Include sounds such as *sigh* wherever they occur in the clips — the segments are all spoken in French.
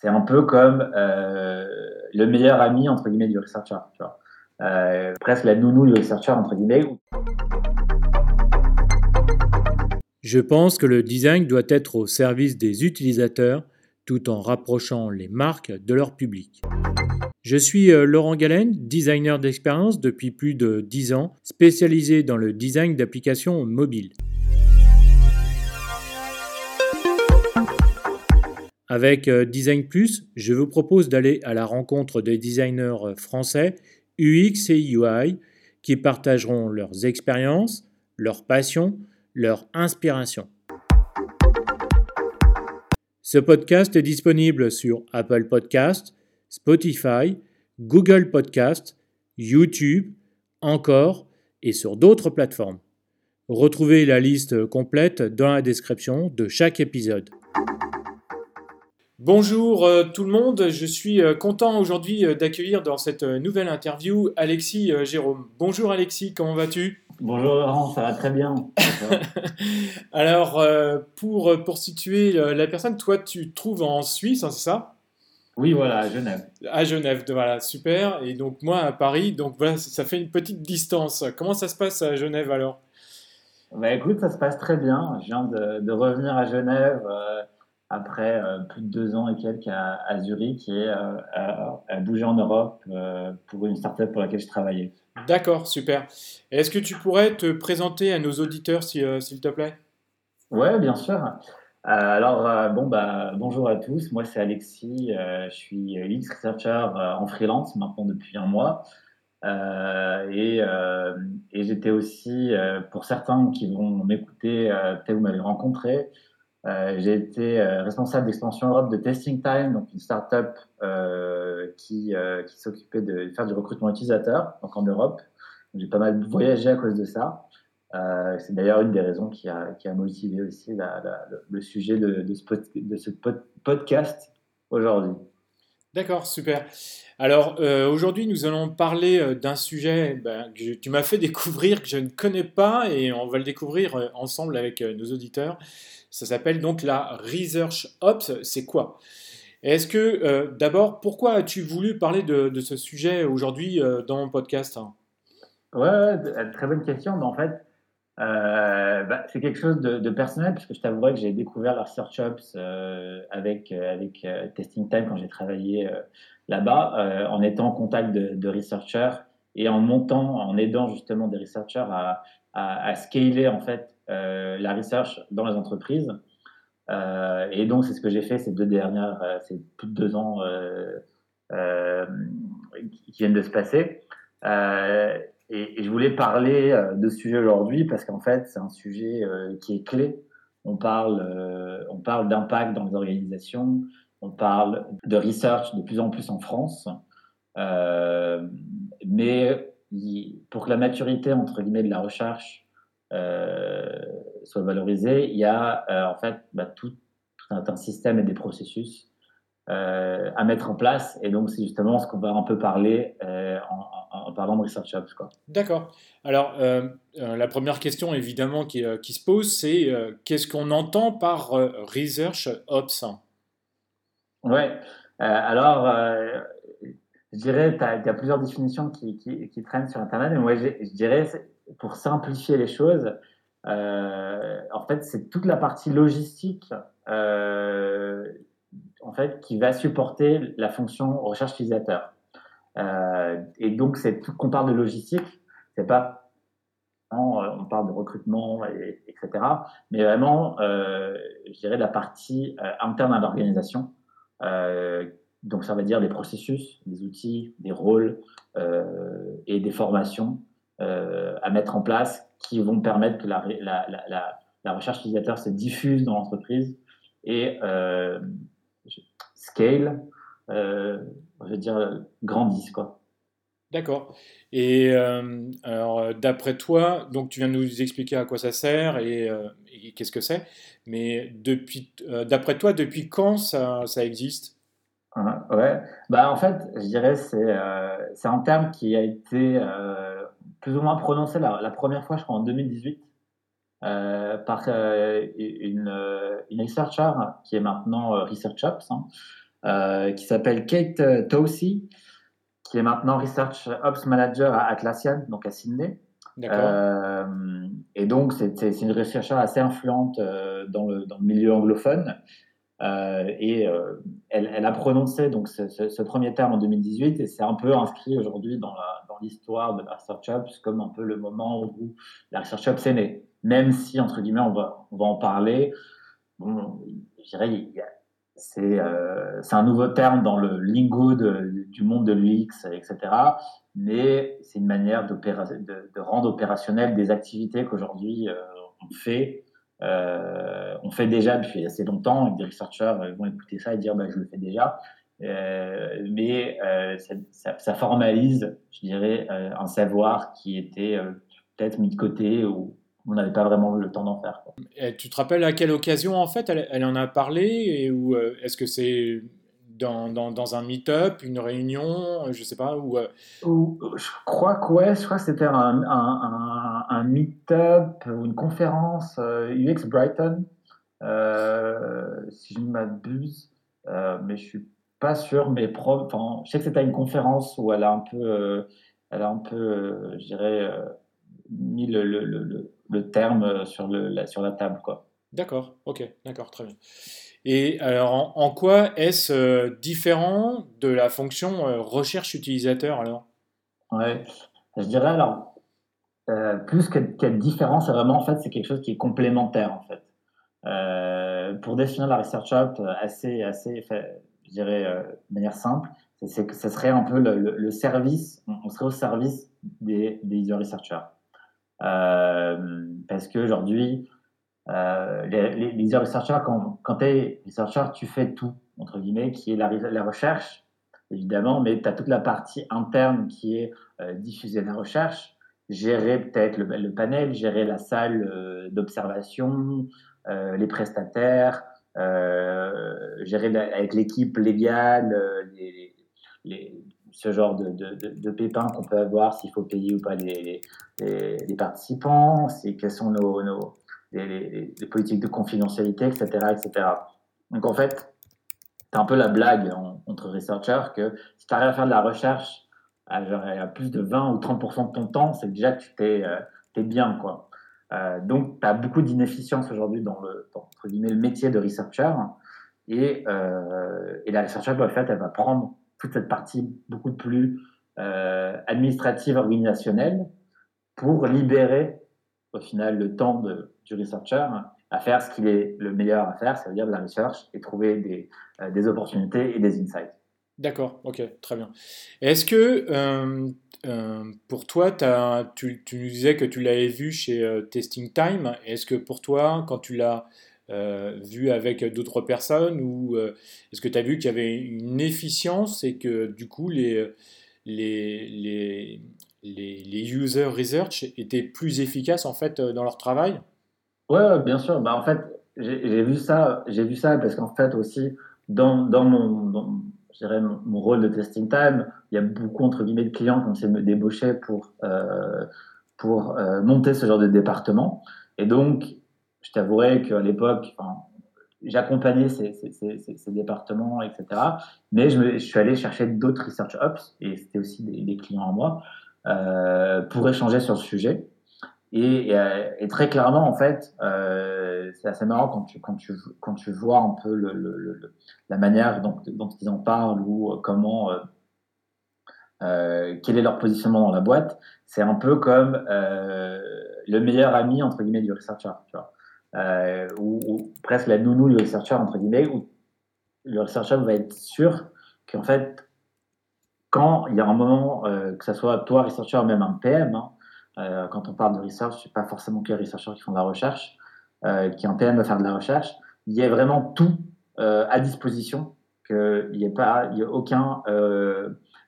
C'est un peu comme euh, le meilleur ami entre guillemets du researcher, tu vois. Euh, presque la nounou du researcher entre guillemets. Je pense que le design doit être au service des utilisateurs tout en rapprochant les marques de leur public. Je suis euh, Laurent Galen, designer d'expérience depuis plus de 10 ans, spécialisé dans le design d'applications mobiles. Avec euh, Design Plus, je vous propose d'aller à la rencontre des designers euh, français UX et UI qui partageront leurs expériences, leurs passions, leur inspiration. Ce podcast est disponible sur Apple Podcast, Spotify, Google Podcast, YouTube, encore et sur d'autres plateformes. Retrouvez la liste complète dans la description de chaque épisode. Bonjour euh, tout le monde, je suis euh, content aujourd'hui euh, d'accueillir dans cette nouvelle interview Alexis Jérôme. Bonjour Alexis, comment vas-tu? Bonjour Laurent, ça va très bien. *laughs* Alors, pour, pour situer la personne, toi tu te trouves en Suisse, hein, c'est ça? Oui, voilà, à Genève. À Genève, voilà, super. Et donc moi à Paris, donc voilà, ça fait une petite distance. Comment ça se passe à Genève alors? Bah, Écoute, ça se passe très bien. Je viens de, de revenir à Genève après euh, plus de deux ans et quelques à, Zurich et euh, à, bouger en Europe euh, pour une startup pour laquelle je travaillais. D'accord, super. Est-ce que tu pourrais te présenter à nos auditeurs, s'il te plaît? Oui, bien sûr. alors, bon, bah, bonjour à tous. Moi, c'est Alexis. je suis UX Researcher en freelance maintenant depuis un mois. et, et j'étais aussi, pour certains qui vont m'écouter, peut-être vous m'avez rencontré, euh, j'ai été euh, responsable d'expansion Europe de Testing Time, donc une startup euh, qui, qui s'occupait de faire du recrutement utilisateur, donc en Europe. J'ai pas mal voyagé à cause de ça. c'est d'ailleurs une des raisons qui a, qui a motivé aussi le sujet de, de ce podcast aujourd'hui. D'accord, super. Alors aujourd'hui, nous allons parler d'un sujet ben, que tu m'as fait découvrir, que je ne connais pas, et on va le découvrir ensemble avec nos auditeurs. Ça s'appelle donc la Research Ops. C'est quoi? Est-ce que, euh, d'abord, pourquoi as-tu voulu parler de, ce sujet aujourd'hui euh, dans mon podcast? Ouais, très bonne question. Mais en fait, euh, bah, c'est quelque chose de, personnel, puisque je t'avouerai que j'ai découvert la Research Ops avec, avec Testing Time quand j'ai travaillé là-bas, en étant en contact de, researchers et en montant, en aidant justement des researchers à, à, à scaler en fait euh, la research dans les entreprises. Euh, et donc, c'est ce que j'ai fait ces deux dernières, euh, ces plus de deux ans qui viennent de se passer. Et, je voulais parler de ce sujet aujourd'hui parce qu'en fait, c'est un sujet qui est clé. On parle, on parle d'impact dans les organisations, on parle de research de plus en plus en France. mais pour que la maturité, entre guillemets, de la recherche euh, soit valorisé, il y a euh, en fait bah, tout, un, système et des processus euh, à mettre en place. Et donc, c'est justement ce qu'on va un peu parler en, parlant de Research Ops. D'accord. Alors, la première question, évidemment, qui, qui se pose, c'est qu'est-ce qu'on entend par Research Ops Ouais. alors, je dirais, il y a plusieurs définitions qui, qui, qui, traînent sur Internet, mais moi, je, je dirais, pour simplifier les choses, euh, en fait, c'est toute la partie logistique euh, en fait, qui va supporter la fonction recherche utilisateur. Euh, et donc, c'est tout qu'on parle de logistique, c'est pas on parle de recrutement, et, etc. Mais vraiment, je dirais la partie interne à l'organisation. donc, ça veut dire des processus, des outils, des rôles et des formations euh, à mettre en place qui vont permettre que la, la, recherche utilisateur se diffuse dans l'entreprise et euh, scale, euh, je veux dire, grandisse. Quoi. D'accord. Et alors, d'après toi, donc tu viens de nous expliquer à quoi ça sert et, et qu'est-ce que c'est, mais depuis, d'après toi, depuis quand ça, ça existe? Ouais, bah en fait, je dirais c'est c'est un terme qui a été plus ou moins prononcé la, première fois, je crois, en 2018. Par une, une researcher qui est maintenant Research Ops, hein, qui s'appelle Kate Towsey, qui est maintenant Research Ops Manager à Atlassian, donc à Sydney. Euh, et donc, c'est une rechercheuse assez influente euh, dans, le, dans, le, milieu anglophone. Euh, et elle, elle, a prononcé donc ce, ce, premier terme en 2018 et c'est un peu inscrit aujourd'hui dans l'histoire de la Research Ops comme un peu le moment où la Research Ops est née. Même si, entre guillemets, on va, on va en parler, bon, je dirais, euh, c'est un nouveau terme dans le lingo du monde de l'UX, etc. Mais c'est une manière de, rendre opérationnelles des activités qu'aujourd'hui euh, on fait. Euh, on fait déjà depuis assez longtemps et des researchers vont écouter ça et dire bah, je le fais déjà. mais ça, formalise, je dirais, un savoir qui était peut-être mis de côté ou on n'avait pas vraiment le temps d'en faire. tu te rappelles à quelle occasion, en fait, elle, en a parlé ou euh, Est-ce que c'est dans, dans, un meet-up, une réunion, je sais pas ou, euh, Je crois que ouais, je crois que c'était un, un, un, meet-up ou une conférence euh, UX Brighton, si je ne m'abuse, mais je suis pas sûr. Mais enfin, je sais que c'était une conférence où elle a un peu, elle a un peu, je dirais, mis le, le, le le terme sur, le, la, sur la table. quoi. D'accord, ok, d'accord, très bien. Et alors, en, quoi est-ce euh, différent de la fonction euh, recherche utilisateur alors? Ouais, je dirais alors, euh, plus qu'être différent, c'est vraiment en fait, c'est quelque chose qui est complémentaire en fait. pour définir la Research App assez, assez, je dirais de manière simple, c'est que ce serait un peu le, service, on serait au service des, des user researchers. Euh, parce qu'aujourd'hui, euh, les, les, les researchers, quand, tu es researcher, tu fais tout, entre guillemets, qui est la, recherche, évidemment, mais tu as toute la partie interne qui est euh, diffuser la recherche, gérer peut-être le, panel, gérer la salle d'observation, les prestataires, gérer avec l'équipe légale les, ce genre de, de, pépins qu'on peut avoir, s'il faut payer ou pas les, participants, quelles sont nos, les, politiques de confidentialité, etc. etc. Donc en fait, c'est un peu la blague entre researchers que si tu arrives à faire de la recherche à, plus de 20 ou 30% de ton temps, c'est déjà que tu t'es es bien. Quoi. Euh, donc, tu as beaucoup d'inefficience aujourd'hui dans, le, entre guillemets, le métier de researcher. Et, euh, et la researcher, en fait, elle va prendre toute cette partie beaucoup plus euh, administrative, organisationnelle, pour libérer au final le temps de, du researcher à faire ce qu'il est le meilleur à faire, c'est-à-dire de la recherche et trouver des, euh, des opportunités et des insights. D'accord, ok, très bien. Est-ce que euh, pour toi, tu, tu, nous disais que tu l'avais vu chez Testing Time, est-ce que pour toi, quand tu l'as vu avec d'autres personnes ou euh, est-ce que tu as vu qu'il y avait une efficience et que du coup les, les, les, les, user research étaient plus efficaces en fait dans leur travail? Ouais, bien sûr. Bah, en fait, j'ai vu ça, vu ça parce qu'en fait aussi dans, dans mon dirais, mon, rôle de testing time, il y a beaucoup entre guillemets de clients qui ont essayé de me débaucher pour euh, pour monter ce genre de département. Et donc, je t'avouerai qu'à l'époque, j'accompagnais ces, départements, etc. Mais je, suis allé chercher d'autres research ops, et c'était aussi des, clients à moi, euh, pour échanger sur le sujet. Et, et, très clairement, en fait, euh, c'est assez marrant quand tu, vois un peu la manière dont, ils en parlent ou comment, euh, euh quel est leur positionnement dans la boîte. C'est un peu comme euh, le meilleur ami, entre guillemets, du researcher. Euh, ou, presque la nounou du researcher, entre guillemets, où le researcher va être sûr qu'en fait, quand il y a un moment, euh, que ce soit toi, researcher, même un PM, hein, euh, quand on parle de research, c'est pas forcément que les researchers qui font de la recherche, qui un PM va faire de la recherche, il y a vraiment tout à disposition, qu'il n'y ait pas, il y a aucun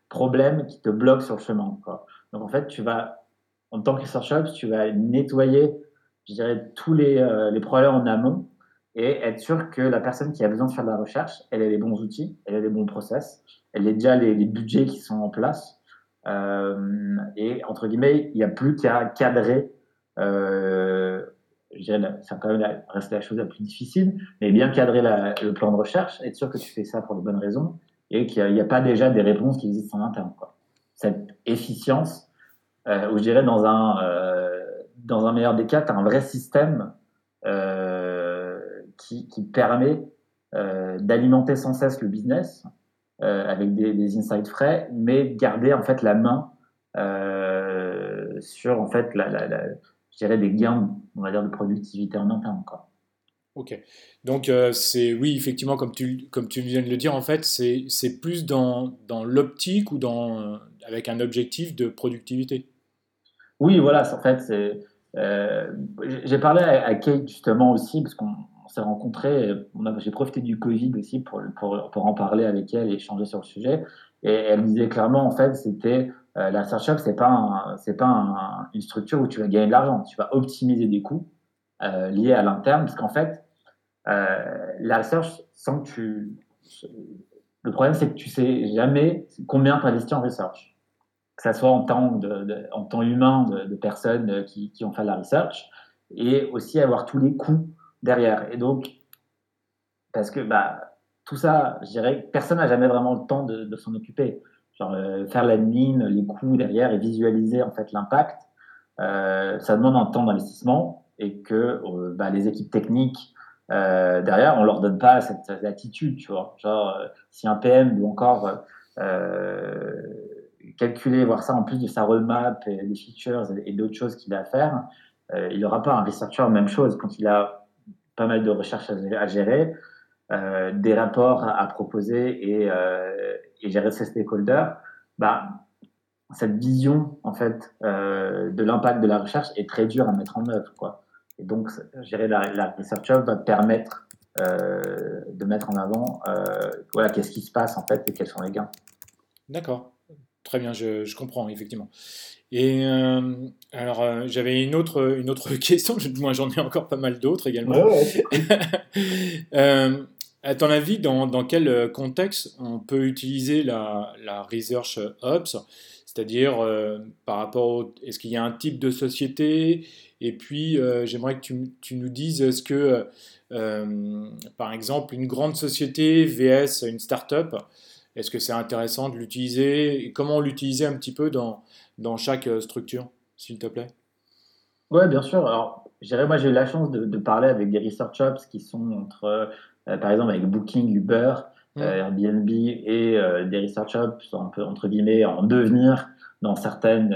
problème qui te bloque sur le chemin. Quoi. Donc en fait, tu vas, en tant que researcher, tu vas nettoyer je dirais, tous les, euh, les problèmes en amont et être sûr que la personne qui a besoin de faire de la recherche, elle a les bons outils, elle a les bons process, elle a déjà les, budgets qui sont en place. Euh, et entre guillemets, il n'y a plus qu'à cadrer euh, je dirais, ça quand même reste la chose la plus difficile, mais bien cadrer le plan de recherche, être sûr que tu fais ça pour de bonnes raisons et qu'il n'y a, pas déjà des réponses qui existent en interne. Cette efficience, euh, où je dirais dans un, dans un meilleur des cas, tu as un vrai système euh, qui, qui, permet euh, d'alimenter sans cesse le business euh, avec des, des, insights frais, mais garder en fait la main sur en fait la, la, la je dirais des gains, on va dire, de productivité en interne. Quoi. Ok. Donc, euh, c'est oui, effectivement, comme tu, comme tu viens de le dire, en fait, c'est plus dans, dans l'optique ou dans, euh, avec un objectif de productivité? Oui, voilà, en fait, c'est. Euh, j'ai parlé à, Kate justement aussi, parce qu'on s'est rencontrés, j'ai profité du Covid aussi pour, pour, en parler avec elle et échanger sur le sujet. Et elle disait clairement, en fait, c'était euh, la Hub, c'est pas c'est pas une structure où tu vas gagner de l'argent. Tu vas optimiser des coûts euh, liés à l'interne, parce qu'en fait, la research, sans que le problème, c'est que tu sais jamais combien tu investis en research, que ce soit en temps, de, en temps humain de, personnes qui, qui, ont fait la research, et aussi avoir tous les coûts derrière. Et donc, parce que bah, tout ça, je dirais, personne n'a jamais vraiment le temps de, de s'en occuper. Genre, euh, faire l'admin, les coûts derrière et visualiser en fait l'impact, euh, ça demande un temps d'investissement et que euh, bah, les équipes techniques derrière, on leur donne pas cette, attitude, tu vois. Genre, si un PM doit encore calculer, voir ça en plus de sa roadmap et des features et, d'autres choses qu'il a à faire, il n'aura pas un researcher, même chose, quand il a pas mal de recherches à, gérer, des rapports à, proposer et, et gérer ses stakeholders, bah, cette vision en fait euh, de l'impact de la recherche est très dure à mettre en œuvre. Quoi. Et donc, gérer la, la Research Hub va permettre euh, de mettre en avant euh, voilà, qu'est-ce qui se passe en fait et quels sont les gains. D'accord, très bien, je, je, comprends effectivement. Et alors, j'avais une autre, une autre *laughs* question, moi j'en ai encore pas mal d'autres également. Ouais, ouais. *laughs* À ton avis, dans, dans, quel euh, contexte on peut utiliser la, la Research Ops? C'est-à-dire, euh, par rapport au, est-ce qu'il y a un type de société? Et puis, euh, j'aimerais que tu, tu, nous dises, est-ce que, par exemple, une grande société vs une start-up, est-ce que c'est intéressant de l'utiliser? Et comment l'utiliser un petit peu dans, dans chaque structure, s'il te plaît? Oui, bien sûr. Alors, moi, j'ai eu la chance de, de, parler avec des Research Ops qui sont entre euh, par exemple avec Booking, Uber, euh, Airbnb et euh, des research hubs, entre guillemets, en devenir dans certaines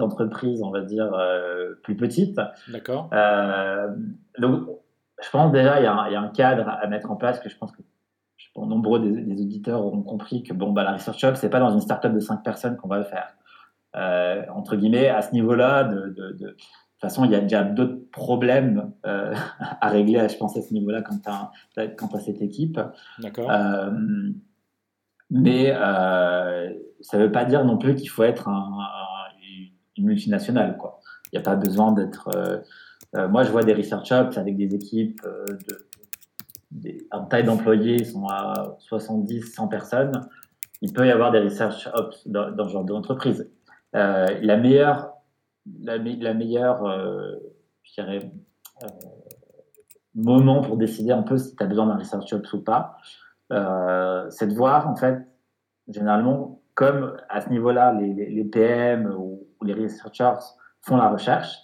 entreprises, on va dire, plus petites. D'accord. donc, je pense déjà, il y, a un, cadre à mettre en place que je pense que pense, nombreux des, auditeurs auront compris que bon, bah, la Research Hub, c'est pas dans une startup de 5 personnes qu'on va le faire. entre guillemets, à ce niveau-là, de, de, toute façon, il y a déjà d'autres problèmes euh, *laughs* à régler, je pense, à ce niveau-là quand tu as, cette équipe. D'accord. Euh, mais euh, ça ne veut pas dire non plus qu'il faut être une multinationale. Quoi. Il n'y a pas besoin d'être. moi, je vois des research ops avec des équipes de, en taille d'employés, ils sont à 70, 100 personnes. Il peut y avoir des research ops dans, ce genre d'entreprise. la meilleure la, meilleure, euh, je dirais, euh, moment pour décider un peu si tu as besoin d'un research ops ou pas, euh, c'est de voir, en fait, généralement, comme à ce niveau-là, les, PM ou, les researchers font la recherche,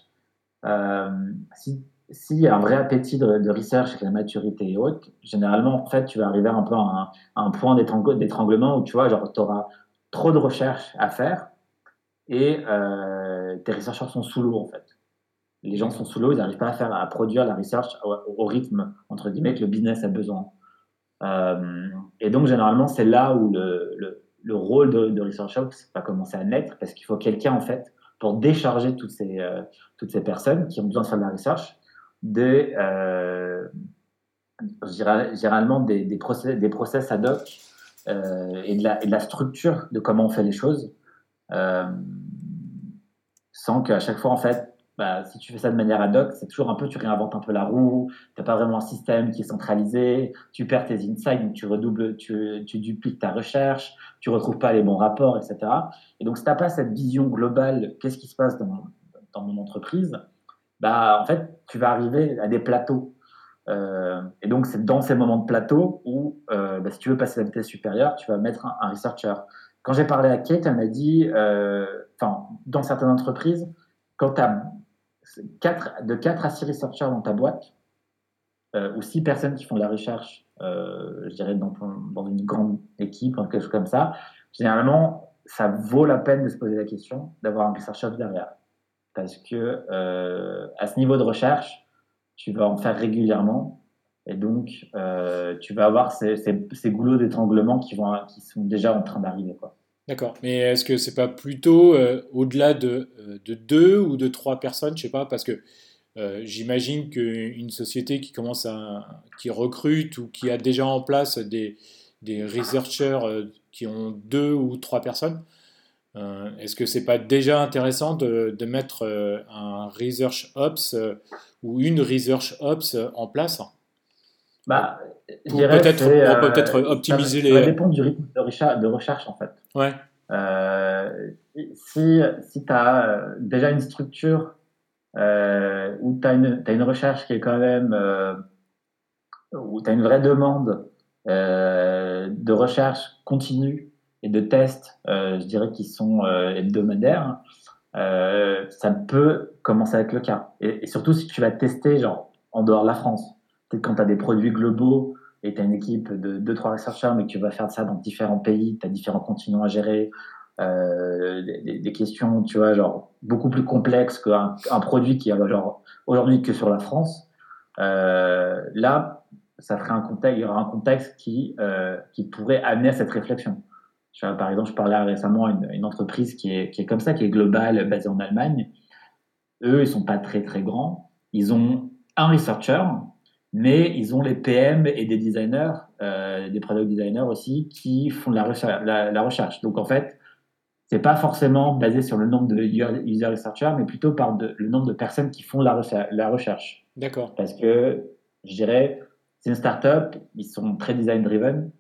s'il y a un vrai appétit de, research et la maturité est haute, généralement, en fait, tu vas arriver un peu à un, point d'étranglement où tu vois, genre, tu auras trop de recherche à faire et euh, tes researchers sont sous l'eau en fait. Les gens sont sous l'eau, ils n'arrivent pas à faire à produire la research au, rythme entre guillemets que le business a besoin. Euh, et donc généralement c'est là où le, le, le, rôle de, de Research Ops va commencer à naître parce qu'il faut quelqu'un en fait pour décharger toutes ces, euh, toutes ces personnes qui ont besoin de faire de la research euh, généralement des, des, process, des process ad hoc euh, et, de la, structure de comment on fait les choses euh, sans qu'à chaque fois, en fait, bah, si tu fais ça de manière ad hoc, c'est toujours un peu, tu réinventes un peu la roue, tu n'as pas vraiment un système qui est centralisé, tu perds tes insights, tu redoubles, tu, tu dupliques ta recherche, tu retrouves pas les bons rapports, etc. Et donc, si tu n'as pas cette vision globale, qu'est-ce qui se passe dans mon entreprise, bah, en fait, tu vas arriver à des plateaux. Euh, et donc, c'est dans ces moments de plateau où, euh, bah, si tu veux passer à la vitesse supérieure, tu vas mettre un, researcher. Quand j'ai parlé à Kate, elle m'a dit, euh, enfin, dans certaines entreprises, quand tu as de 4 à 6 researchers dans ta boîte, ou 6 personnes qui font de la recherche, je dirais dans, dans, une grande équipe, quelque chose comme ça, généralement, ça vaut la peine de se poser la question d'avoir un researcher derrière. Parce que à ce niveau de recherche, tu vas en faire régulièrement. Et donc, euh, tu vas avoir ces, goulots d'étranglement qui, sont déjà en train d'arriver. D'accord. Mais est-ce que c'est pas plutôt euh, au-delà de, euh, de, deux ou de trois personnes Je sais pas, parce que j'imagine qu'une société qui commence qui recrute ou qui a déjà en place des, des researchers qui ont deux ou trois personnes, est-ce que c'est pas déjà intéressant de, de mettre un research ops ou une research ops en place? Bah, pour peut-être euh, peut optimiser les. Ça dépend du rythme de recherche, de recherche en fait. Ouais. Euh, si si tu as euh, déjà une structure euh, où tu as, as, une recherche qui est quand même. Euh, où tu as une vraie demande de recherche continue et de tests, je dirais, qui sont hebdomadaires, euh, ça peut commencer avec le cas. Et, surtout si tu vas tester genre en dehors de la France. Peut-être quand tu as des produits globaux et tu as une équipe de 2-3 rechercheurs, mais que tu vas faire ça dans différents pays, tu as différents continents à gérer, euh, des, questions, tu vois, genre beaucoup plus complexes qu'un un produit qui est aujourd'hui que sur la France. Euh, là, ça ferait un contexte, il y aura un contexte qui, euh, qui pourrait amener à cette réflexion par exemple, je parlais récemment à une, entreprise qui est, qui est, comme ça, qui est globale, basée en Allemagne. Eux, ils sont pas très très grands. Ils ont un researcher, mais ils ont les PM et des designers, euh, des product designers aussi, qui font de la recherche. La, recherche. Donc en fait, c'est pas forcément basé sur le nombre de user researchers, mais plutôt par le nombre de personnes qui font la, la recherche. D'accord. Parce que je dirais, c'est une startup, ils sont très design driven,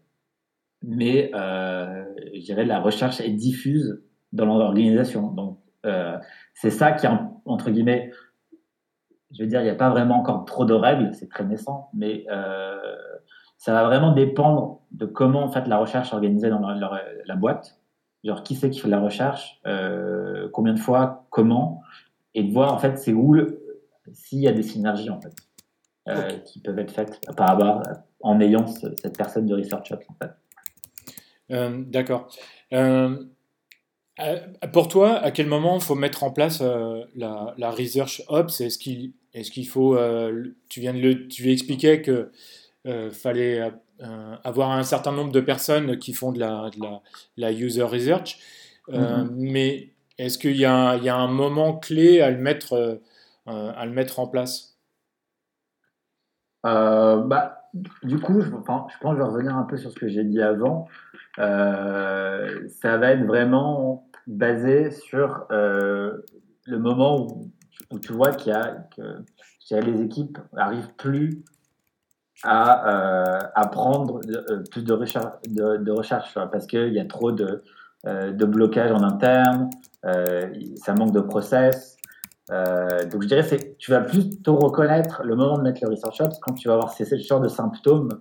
mais euh, je dirais la recherche est diffuse dans l'organisation. Donc, euh, c'est ça qui, entre guillemets, je veux dire, il n'y a pas vraiment encore trop de règles, c'est très naissant, mais euh, ça va vraiment dépendre de comment en fait la recherche est organisée dans la, boîte, genre qui c'est qui fait la recherche, euh, combien de fois, comment, et de voir en fait c'est où s'il y a des synergies en fait euh, qui peuvent être faites par rapport en ayant cette personne de research en fait. Euh, d'accord. Euh, euh, pour toi, à quel moment il faut mettre en place la, Research Ops? Est-ce qu'il est faut, tu viens de le, tu expliquais que fallait avoir un certain nombre de personnes qui font de la, la, user research, mm-hmm. mais est-ce qu'il y, y, a un moment clé à le mettre, à le mettre en place? Bah, Du coup, je, pense que je vais revenir un peu sur ce que j'ai dit avant. Euh, ça va être vraiment basé sur euh, le moment où, tu vois qu'il y a que les équipes n'arrivent plus à, euh, prendre plus de recherche, parce qu'il y a trop de, de blocage en interne, ça manque de process. Donc je dirais que tu vas plutôt reconnaître le moment de mettre le research ops quand tu vas avoir ces, ces sortes de symptômes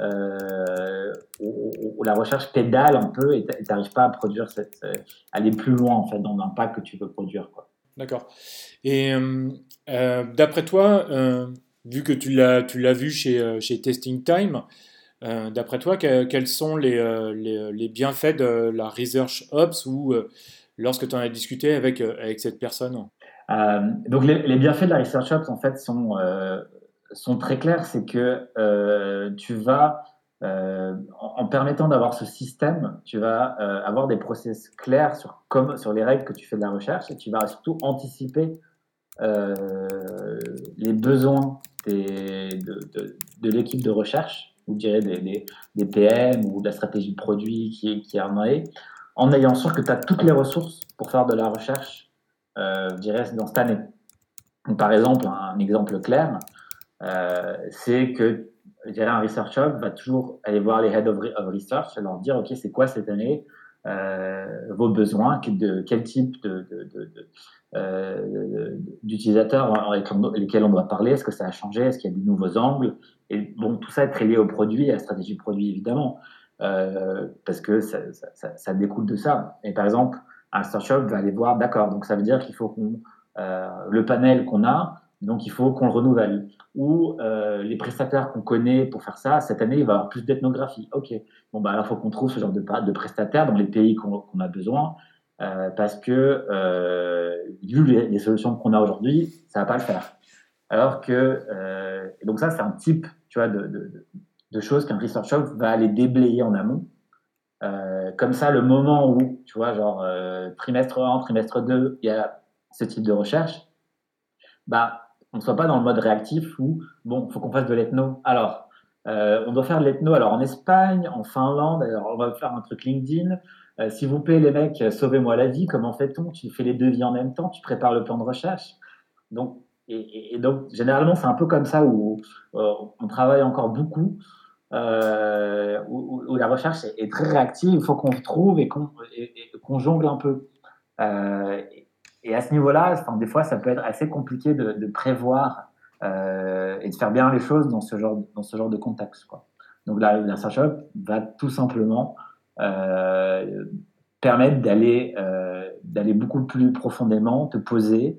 euh, où, la recherche pédale un peu et tu n'arrives pas à produire cette, euh, aller plus loin en fait dans l'impact que tu veux produire. D'accord. Et euh, d'après toi, vu que tu l'as, vu chez, Testing Time, d'après toi, quels sont les, bienfaits de la Research Ops ou lorsque tu en as discuté avec cette personne? Donc les, les, bienfaits de la Research Ops en fait sont sont très clairs, c'est que euh, tu vas, euh, en, permettant d'avoir ce système, tu vas euh, avoir des process clairs sur, comme, sur les règles que tu fais de la recherche et tu vas surtout anticiper les besoins des, de, de, l'équipe de recherche, ou dirais des, des, PM ou de la stratégie de produit qui, qui en est, en ayant sûr que tu as toutes les ressources pour faire de la recherche, je dirais, dans cette année. par exemple, un exemple clair, euh, c'est que un research hub va toujours aller voir les head of, research leur dire ok c'est quoi cette année vos besoins, de, quel type d'utilisateurs avec lesquels on doit parler, est-ce que ça a changé, est-ce qu'il y a de nouveaux angles, et bon, tout ça est très lié au produit, à la stratégie produit évidemment, parce que ça, ça, découle de ça. Et par exemple, un startup va aller voir, d'accord, donc ça veut dire qu'il faut qu'on le panel qu'on a, donc il faut qu'on le renouvelle. Ou euh, les prestataires qu'on connaît pour faire ça, cette année, il va y avoir plus d'ethnographie. Ok, bon, bah, alors il faut qu'on trouve ce genre de, de prestataires dans les pays qu'on a besoin, euh, parce que euh, vu les, solutions qu'on a aujourd'hui, ça va pas le faire. Alors que, donc ça, c'est un type tu vois, de, de, de choses qu'un research shop va aller déblayer en amont. Comme ça, le moment où, tu vois, genre trimestre 1, trimestre 2, il y a ce type de recherche, bah, on ne soit pas dans le mode réactif où, bon, il faut qu'on fasse de l'ethno. Alors, euh, on doit faire de l'ethno alors en Espagne, en Finlande, alors on va faire un truc LinkedIn. Euh, S'il vous plaît, les mecs, sauvez-moi la vie. Comment fait-on? Tu fais les devis en même temps, tu prépares le plan de recherche. Donc, et, donc, généralement, c'est un peu comme ça où, euh, on travaille encore beaucoup, où, la recherche est, très réactive. Il faut qu'on trouve et qu'on jongle un peu. Et à ce niveau-là, enfin, des fois, ça peut être assez compliqué de, prévoir euh, et de faire bien les choses dans ce genre, dans ce genre de contexte. Donc la, la va tout simplement euh, permettre d'aller euh, d'aller beaucoup plus profondément, te poser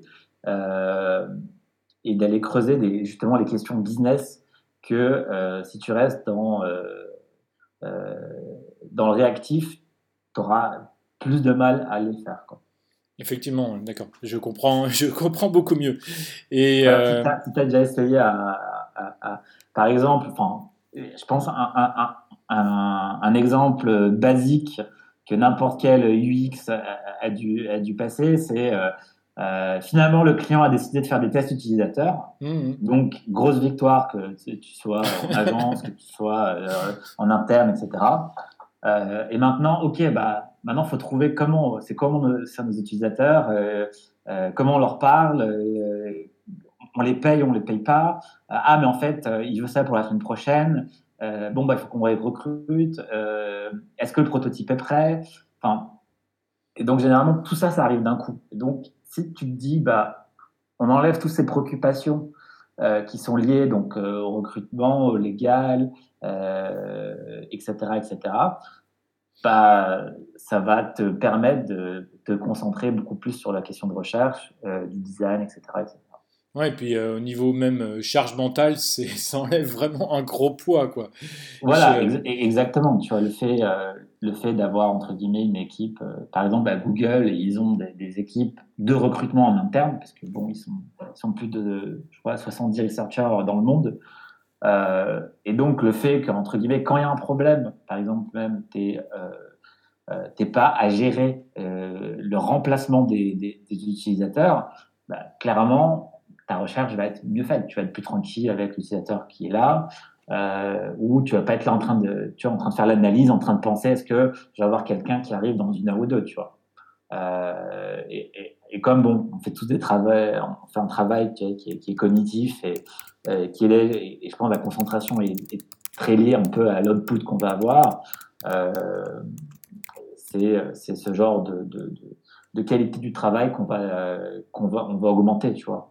et d'aller creuser justement les questions business que si tu restes dans, dans le réactif, tu auras plus de mal à les faire. Quoi. Effectivement, d'accord. Je comprends, *laughs* je comprends beaucoup mieux. Et euh... si tu as, déjà essayé à, par exemple, enfin, je pense un, un, un, un, exemple basique que n'importe quel UX a, dû, a dû passer, c'est euh, euh, finalement le client a décidé de faire des tests utilisateurs. Mmh. Donc grosse victoire que tu sois en *laughs* agence, que tu sois euh, en interne, etc. et maintenant, ok, bah Maintenant, il faut trouver comment, c'est comment on sert nos utilisateurs, euh, euh, comment on leur parle, euh, on les paye, on les paye pas. ah, mais en fait, il veut ça pour la semaine prochaine. bon, bah, il faut qu'on les recrute. Est-ce que le prototype est prêt? Enfin, et donc généralement tout ça, ça arrive d'un coup. donc, si tu te dis, bah, on enlève toutes ces préoccupations qui sont liées donc au recrutement, au légal, etc., etc bah, ça va te permettre de te concentrer beaucoup plus sur la question de recherche, euh, du design, etc. Ouais, et puis euh, au niveau même euh, charge mentale, *laughs* ça enlève vraiment un gros poids, quoi. Voilà, exactement. Tu vois, le fait, le fait d'avoir, entre guillemets, une équipe, par exemple, à Google, ils ont des, équipes de recrutement en interne, parce que bon, ils sont, ils plus de, je crois, 70 researchers dans le monde. Euh, et donc, le fait qu'entre guillemets, quand il y a un problème, par exemple, même, tu n'es euh, euh, pas à gérer le remplacement des, des, utilisateurs, bah, clairement, ta recherche va être mieux faite. Tu vas être plus tranquille avec l'utilisateur qui est là, euh, ou tu vas pas être là en train de, tu vois, en train de faire l'analyse, en train de penser est-ce que je vais avoir quelqu'un qui arrive dans une heure ou deux, tu vois. Euh, et, et, comme bon, on fait tous des travaux, on fait un travail qui est, cognitif et euh, qui est, et je pense la concentration est, très liée un peu à l'output qu'on va avoir. Euh, c'est ce genre de, de, de, qualité du travail qu'on va, qu'on va, va augmenter, tu vois,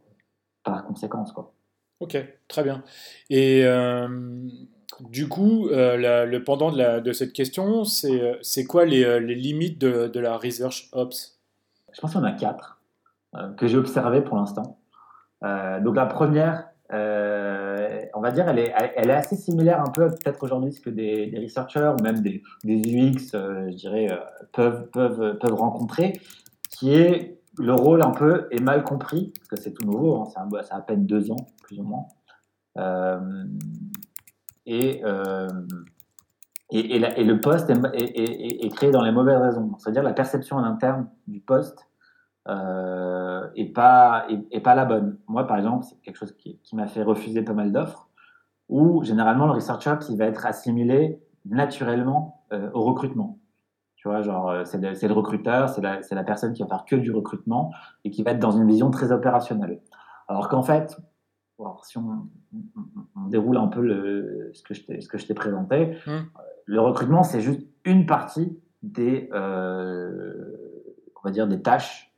par conséquence, quoi. Ok, très bien. Et euh, du coup, euh, le pendant de, cette question, c'est euh, quoi les, limites de, la Research Ops? Je pense qu'il y en a quatre que j'ai observées pour l'instant. donc la première, on va dire, elle est, assez similaire un peu peut-être aujourd'hui ce que des, des, researchers ou même des, UX, je dirais, peuvent rencontrer, qui est le rôle un peu est mal compris, parce que c'est tout nouveau, hein, c'est à peine deux ans, plus ou moins. Euh, et, euh, et, le poste est, créé dans les mauvaises raisons. C'est-à-dire la perception en interne du poste euh, est, pas, est, pas la bonne. Moi, par exemple, c'est quelque chose qui, m'a fait refuser pas mal d'offres, où généralement le researcher qui va être assimilé naturellement au recrutement. Tu vois, genre, euh, c'est le, recruteur, c'est la, la, personne qui va faire que du recrutement et qui va être dans une vision très opérationnelle. Alors qu'en fait, si on, déroule un peu le, ce que je t'ai présenté, mmh. euh, le recrutement, c'est juste une partie des, on va dire, des tâches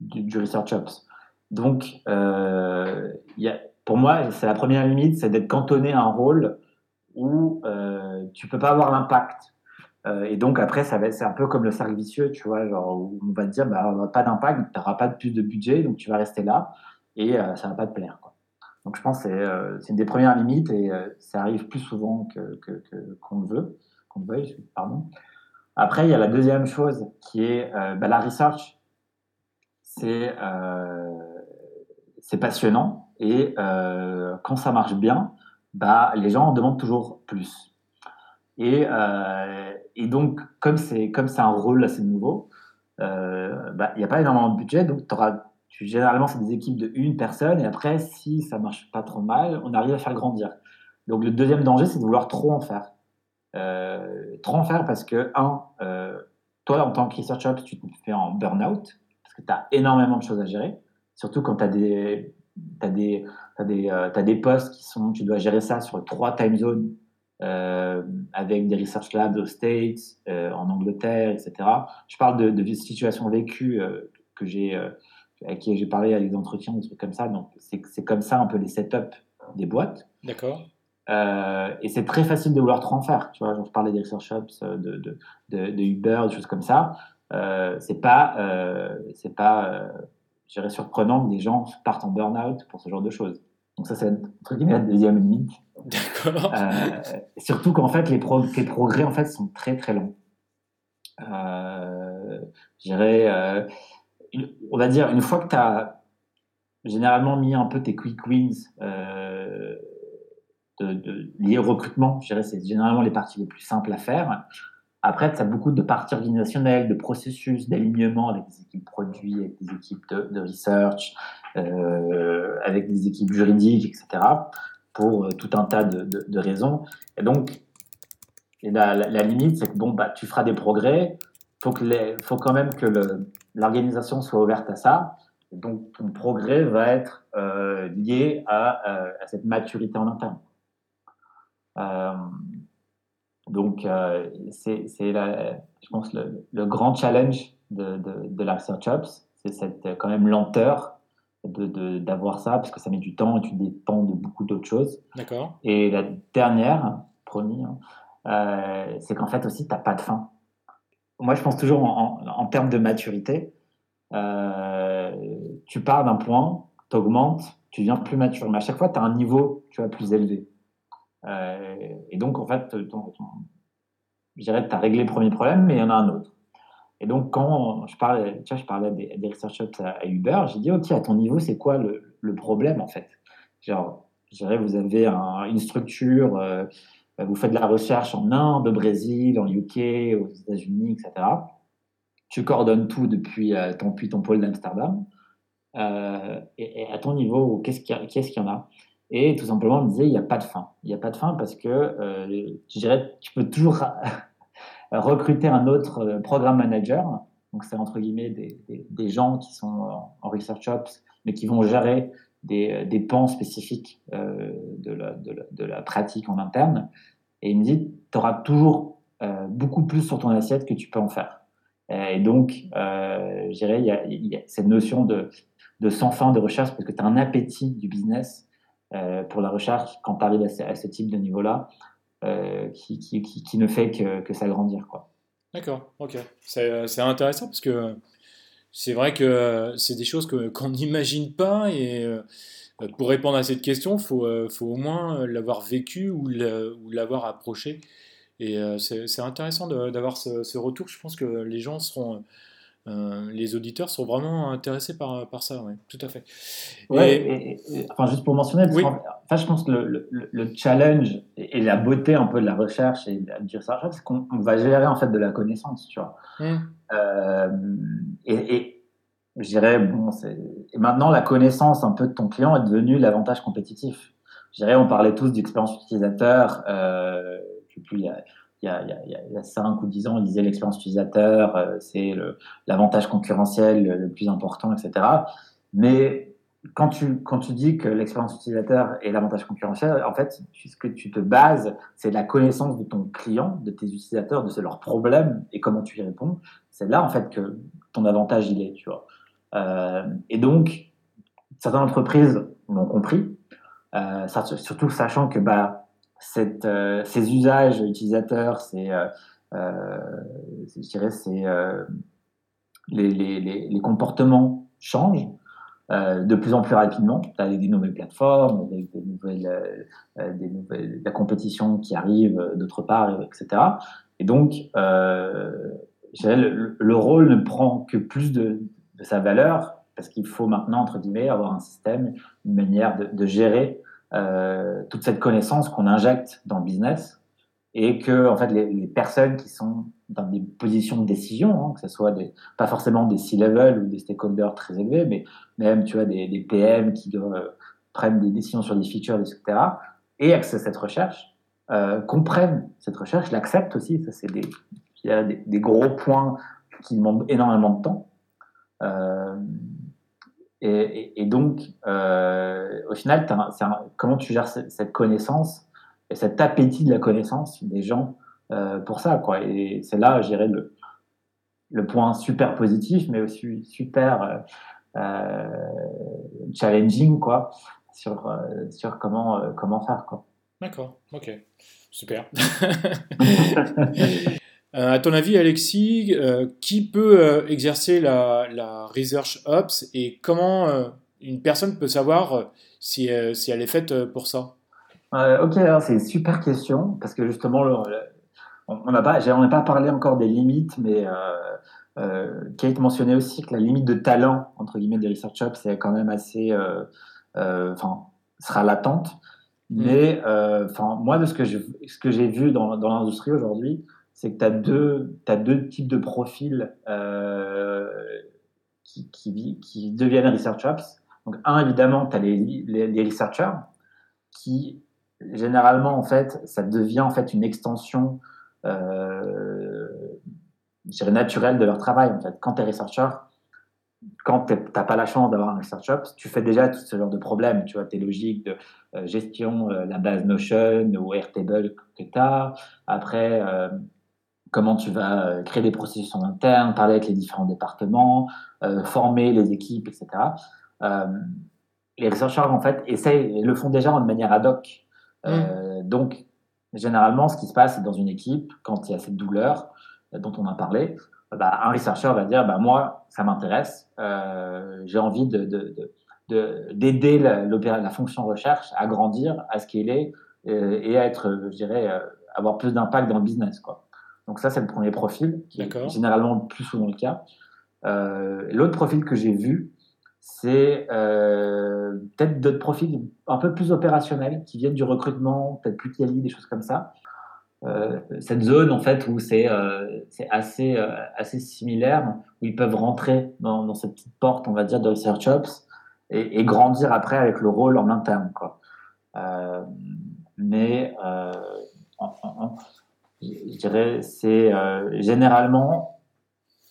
du, Research Ops. Donc, y a, pour moi, c'est la première limite, c'est d'être cantonné à un rôle où tu peux pas avoir l'impact euh, et donc après, ça va c'est un peu comme le cercle vicieux, tu vois, genre où on va te dire, bah, pas d'impact, tu n'auras pas de plus de budget, donc tu vas rester là et euh, ça va pas te plaire. Donc je pense que c'est, euh, une des premières limites et ça arrive plus souvent que, qu'on le veut, qu'on le veuille, pardon. Après, il y a la deuxième chose qui est bah, la research. C'est, c'est passionnant et quand ça marche bien, bah, les gens en demandent toujours plus. Et, euh, et donc, comme c'est c'est un rôle assez nouveau, euh, bah, il n'y a pas énormément de budget, donc auras, tu, généralement c'est des équipes de une personne, et après, si ça marche pas trop mal, on arrive à faire grandir. Donc le deuxième danger, c'est de vouloir trop en faire. Euh, trop en faire parce que, un, euh, toi, en tant que research ops, tu te fais en burn-out, parce que tu as énormément de choses à gérer, surtout quand tu as des, as des, as des, euh, des postes qui sont, tu dois gérer ça sur trois time zones euh, avec des research labs aux States, en Angleterre, etc. Je parle de, situations vécues que j'ai, avec qui j'ai parlé à des entretiens, des trucs comme ça. Donc, c'est comme ça un peu les setups des boîtes. D'accord. et c'est très facile de vouloir trop en faire. Tu vois, je parlais des research shops, de, de, de, Uber, des choses comme ça. c'est pas, c'est pas, je surprenant que des gens partent en burn-out pour ce genre de choses. Donc ça, c'est entre guillemets la deuxième limite. D'accord. Euh, surtout qu'en fait, les, progrès en fait sont très très. Euh, je dirais, on va dire, une fois que tu as généralement mis un peu tes quick wins euh, de, liés au recrutement, je dirais, c'est généralement les parties les plus simples à faire. Après, tu as beaucoup de parties organisationnelles, de processus, d'alignement avec des équipes produits, avec des équipes de, de research, euh, avec des équipes juridiques, etc., pour euh, tout un tas de, raisons. Et donc, et la, la, limite, c'est que bon, bah, tu feras des progrès, il faut, faut quand même que l'organisation soit ouverte à ça. Et donc, ton progrès va être euh, lié à, euh, à, cette maturité en interne. Euh, donc, c'est, je pense, le, le, grand challenge de, de, de la Research Ops, c'est cette quand même lenteur d'avoir ça, parce que ça met du temps et tu dépends de beaucoup d'autres choses. D'accord. Et la dernière, promis, hein, c'est qu'en fait aussi, tu n'as pas de fin. Moi, je pense toujours en, termes de maturité. Euh, tu pars d'un point, tu augmentes, tu deviens plus mature. Mais à chaque fois, tu as un niveau tu vois, plus élevé. Euh, et donc, en fait, dirais que tu as réglé le premier problème, mais il y en a un autre. Et donc, quand je parlais, tu je parlais des, des research à, Uber, j'ai dit, OK, à ton niveau, c'est quoi le, le, problème, en fait? Genre, je dirais, vous avez une structure, euh, vous faites de la recherche en Inde, au Brésil, en UK, aux États-Unis, etc. Tu coordonnes tout depuis euh, ton, puis ton pôle d'Amsterdam. Euh, et, à ton niveau, qu'est-ce qu'il y, en a? Et tout simplement, on me disait, il n'y a pas de fin. Il n'y a pas de fin parce que, tu peux toujours *laughs* recruter un autre euh, programme manager. Donc, c'est entre guillemets des, des, gens qui sont en research ops, mais qui vont gérer des, euh, des pans spécifiques euh, de, la, pratique en interne. Et il me dit, tu auras toujours beaucoup plus sur ton assiette que tu peux en faire. Et donc, je dirais, il y, a, cette notion de, de sans fin de recherche parce que tu as un appétit du business pour la recherche quand tu arrives à ce type de niveau-là. Euh, qui, qui, qui, ne fait que, que s'agrandir. D'accord, ok. C'est intéressant parce que c'est vrai que c'est des choses *laughs* qu'on n'imagine pas et euh, pour répondre à cette question, il faut, euh, faut, au moins l'avoir vécu ou l'avoir approché. Et c'est intéressant d'avoir ce, retour. Je pense que les gens seront euh, les auditeurs sont vraiment intéressés par, par ça, oui, tout à fait. Ouais, enfin, juste pour mentionner, enfin, je pense que le, le, challenge et, la beauté un peu de la recherche et research, c'est qu'on va gérer en fait de la connaissance, tu vois. Mmh. Euh, et, je dirais, bon, maintenant la connaissance un peu de ton client est devenue l'avantage compétitif. Je dirais, on parlait tous d'expérience utilisateur, euh, je sais plus, il y a il y, a, il, y a, 5 ou 10 ans, on disait l'expérience utilisateur, euh, c'est l'avantage concurrentiel le, plus important, etc. Mais quand tu, quand tu dis que l'expérience utilisateur est l'avantage concurrentiel, en fait, ce que tu te bases, c'est la connaissance de ton client, de tes utilisateurs, de leurs problèmes et comment tu y réponds. C'est là, en fait, que ton avantage, il est, tu vois. Euh, et donc, certaines entreprises l'ont compris, euh, surtout sachant que bah, euh, ces usages utilisateurs, ces, je dirais, ces, les, comportements changent. Euh, de plus en plus rapidement, avec des nouvelles plateformes, avec des nouvelles, euh, la compétition qui arrive d'autre part, etc. Et donc, euh, le, le, rôle ne prend que plus de, sa valeur parce qu'il faut maintenant, entre guillemets, avoir un système, une manière de gérer euh, toute cette connaissance qu'on injecte dans le business et que, en fait, les, personnes qui sont dans des positions de décision, hein, que ce soit pas forcément des C-level ou des stakeholders très élevés, mais même tu vois, des, PM qui euh, prennent des décisions sur des features, etc., et accès à cette recherche, euh, comprennent cette recherche, l'acceptent aussi, ça c'est des, des, gros points qui demandent énormément de temps. Et, et, donc, euh, au final, comment tu gères cette, connaissance et cet appétit de la connaissance des gens euh, pour ça. Quoi. Et c'est là, je dirais, le, le point super positif, mais aussi super euh, challenging quoi, sur, sur comment, comment faire. D'accord, ok, super. *laughs* *laughs* à ton avis, Alexis, qui peut exercer la, la, Research Ops et comment une personne peut savoir si, si elle est faite pour ça? Ok, c'est une super question parce que justement, le, on n'a pas, on pas parlé encore des limites, mais euh, euh, Kate mentionnait aussi que la limite de talent entre guillemets des research ops c'est quand même assez, euh, euh, enfin, sera latente. Mm. Mais enfin, moi, de ce que je, ce que j'ai vu dans, dans l'industrie aujourd'hui, c'est que tu as deux, deux types de profils qui, qui, qui, deviennent research ops. Donc, un, évidemment, tu as les, les, researchers qui généralement, en fait, ça devient en fait une extension euh, je dirais, naturel de leur travail. En. Quand tu es researcher, quand tu n'as pas la chance d'avoir un research ops, tu fais déjà tout ce genre de problèmes. Tu vois, tes logiques de euh, gestion, euh, la base Notion ou Airtable que tu as. Après, comment tu vas créer des processus en interne, parler avec les différents départements, former les équipes, etc. les researchers, en fait, essayent, le font déjà de manière ad hoc. Mmh. Donc, Généralement, ce qui se passe dans une équipe, quand il y a cette douleur euh, dont on a parlé, bah, un researcher va dire bah, Moi, ça m'intéresse, euh, j'ai envie d'aider de, de, la, la, fonction recherche à grandir, à scaler euh, et à être, je dirais, euh, avoir plus d'impact dans le business. Quoi. Donc, ça, c'est le premier profil, qui est généralement plus souvent le cas. Euh, L'autre profil que j'ai vu, c'est euh, peut-être d'autres profils un peu plus opérationnels qui viennent du recrutement, peut-être plus quali, des choses comme ça. Euh, cette zone en fait où c'est assez, assez similaire, où ils peuvent rentrer dans, dans, cette petite porte, on va dire, de Research Ops et, et grandir après avec le rôle en interne. Quoi. Mais je dirais, c'est généralement,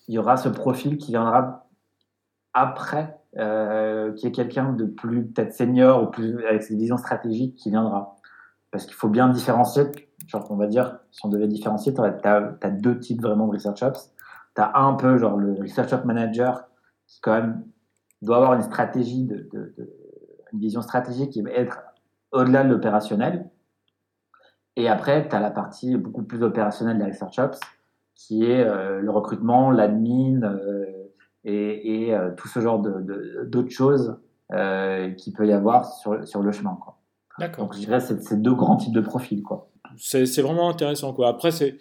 il y aura ce profil qui viendra après euh, qui est quelqu'un de plus peut-être senior ou plus avec ses visions stratégiques qui viendra. Parce qu'il faut bien différencier, genre on va dire, si on devait différencier, tu as, deux types vraiment de research ops. Tu as un peu genre le research ops manager qui quand même doit avoir une stratégie, de une vision stratégique qui va être au-delà de l'opérationnel. Et après, tu as la partie beaucoup plus opérationnelle des research ops qui est euh, le recrutement, l'admin, euh, et, et euh, tout ce genre d'autres de, choses euh, qu'il peut y avoir sur, sur le chemin. D'accord. Donc je dirais c'est ces deux grands types de profils. Quoi. C'est, c'est vraiment intéressant. Quoi. Après, c'est,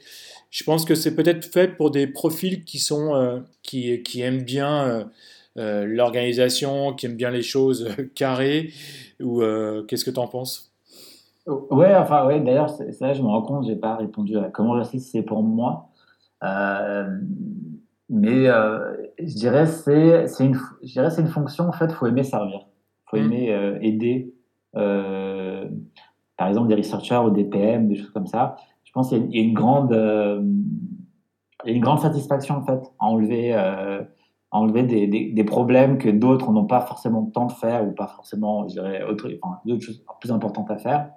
je pense que c'est peut-être fait pour des profils qui, sont, qui, qui aiment bien l'organisation, qui aiment bien les choses carrées. Ou qu'est-ce que tu en penses? Ouais, enfin, ouais, d'ailleurs, ça, je me rends compte, j'ai pas répondu à comment je sais si c'est pour moi. Euh, mais euh, je dirais c'est c'est une je dirais c'est une fonction en fait faut aimer servir faut mm. aimer euh, aider par exemple des researchers ou des PM des choses comme ça je pense qu'il y, a une grande il y a une grande satisfaction en fait à enlever enlever des, des, problèmes que d'autres n'ont pas forcément le temps de faire ou pas forcément, je dirais, autre, enfin, d'autres choses plus importantes à faire.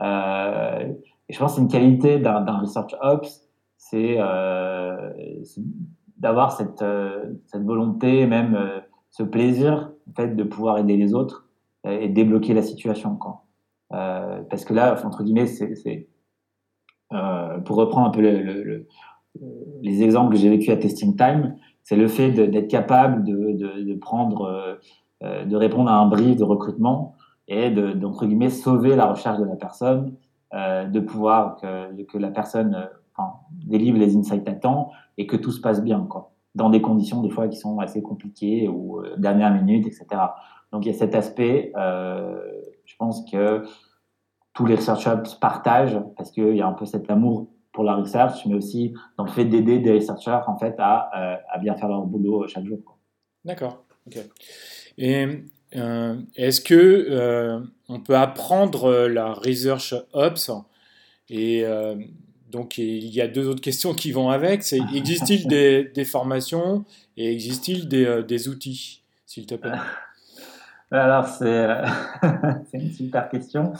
Euh, et je pense que une qualité d'un Research Ops, c'est euh, d'avoir cette, euh, cette, volonté, même euh, ce plaisir en fait, de pouvoir aider les autres et débloquer la situation. Quoi. parce que là, entre guillemets, c'est pour reprendre un peu le, les exemples que j'ai vécu à Testing Time, c'est le fait d'être capable de, de, de prendre, de répondre à un brief de recrutement et de, d'entre guillemets, sauver la recherche de la personne, de pouvoir que, la personne délivre les insights à temps et que tout se passe bien, quoi, dans des conditions des fois qui sont assez compliquées ou euh, dernière minute, etc. Donc il y a cet aspect, euh, je pense que tous les researchers partagent parce qu'il y a un peu cet amour pour la research, mais aussi dans le fait d'aider des researchers en fait à, euh, bien faire leur boulot chaque jour. D'accord. Et est-ce que on peut apprendre la research ops? Et donc il y a deux autres questions qui vont avec. C'est existe-t-il *laughs* des, formations et existe-t-il des, euh, outils, s'il te plaît? Alors euh, *laughs* c'est une super question.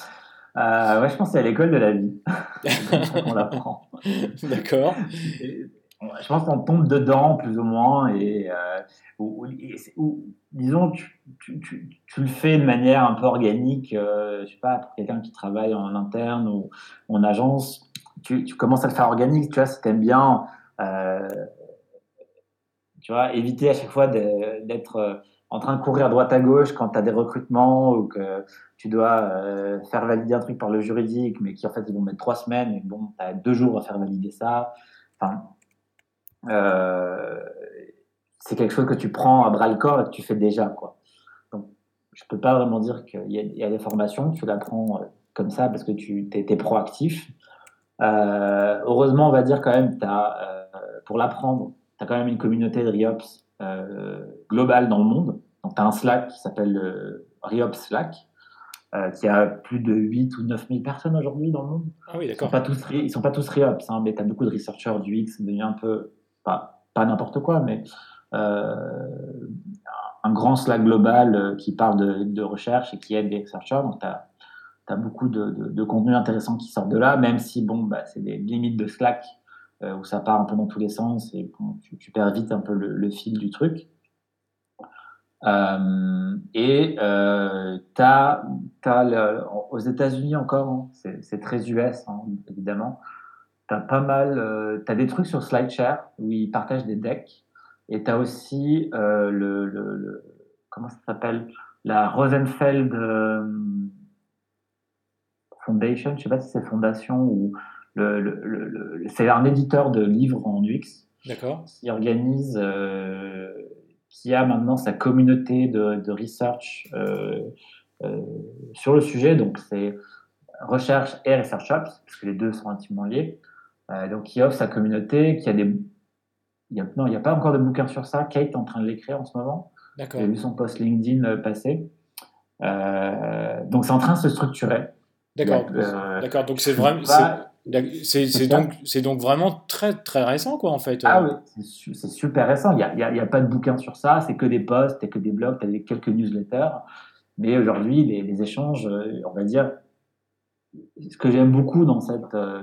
Euh, ouais, je pense c'est à l'école de la vie *laughs* qu'on l'apprend. D'accord. Je pense qu'on tombe dedans plus ou moins et disons tu, tu, tu, le fais de manière un peu organique. je sais pas pour quelqu'un qui travaille en interne ou en agence tu, commences à le faire organique, tu vois, si tu aimes bien, euh, tu vois, éviter à chaque fois d'être euh, en train de courir à droite à gauche quand tu as des recrutements ou que tu dois euh, faire valider un truc par le juridique, mais qui en fait ils vont mettre trois semaines, et bon, tu as deux jours à faire valider ça. Enfin, c'est quelque chose que tu prends à bras le corps et que tu fais déjà, quoi. Donc, je peux pas vraiment dire qu'il y, a des formations, tu l'apprends comme ça parce que tu es proactif. Euh, heureusement, on va dire quand même, as, euh, pour l'apprendre, tu as quand même une communauté de RIOPS euh, globale dans le monde. Donc, tu as un Slack qui s'appelle RIOPS Slack, qui a plus de 8 ou 9 000 personnes aujourd'hui dans le monde. Ah oui, d'accord. Ils ne sont pas tous RIOPS, hein, mais tu as beaucoup de researchers du X, devient un peu, pas, n'importe quoi, mais un grand Slack global qui parle de, recherche et qui aide les researchers. Donc, tu as beaucoup de, contenu intéressant qui sort de là, même si bon, bah, c'est des limites de Slack euh, où ça part un peu dans tous les sens et tu, perds vite un peu le, fil du truc. Euh, et euh, tu as, aux États-Unis encore, hein, c'est très US hein, évidemment, tu as pas mal, euh, tu as des trucs sur SlideShare où ils partagent des decks et tu as aussi le, le, le, comment ça s'appelle? La Rosenfeld Foundation, je ne sais pas si c'est Fondation ou le, c'est un éditeur de livres en UX qui organise, euh, qui a maintenant sa communauté de, research euh, euh, sur le sujet. Donc c'est recherche et research ops, parce que les deux sont intimement liés. Donc qui offre sa communauté, qui a des il y a, non, il n'y a pas encore de bouquin sur ça. Kate est en train de l'écrire en ce moment. J'ai vu son post LinkedIn passer. donc c'est en train de se structurer. D'accord. Euh, D'accord. Donc c'est vraiment. C'est donc, donc vraiment très, très récent, quoi, en fait. Ah oui, c'est super récent. Il n'y a, y a, y a, pas de bouquin sur ça, c'est que des posts, et que des blogs, tu as quelques newsletters. Mais aujourd'hui, les, les, échanges, euh, on va dire, ce que j'aime beaucoup dans cette, euh,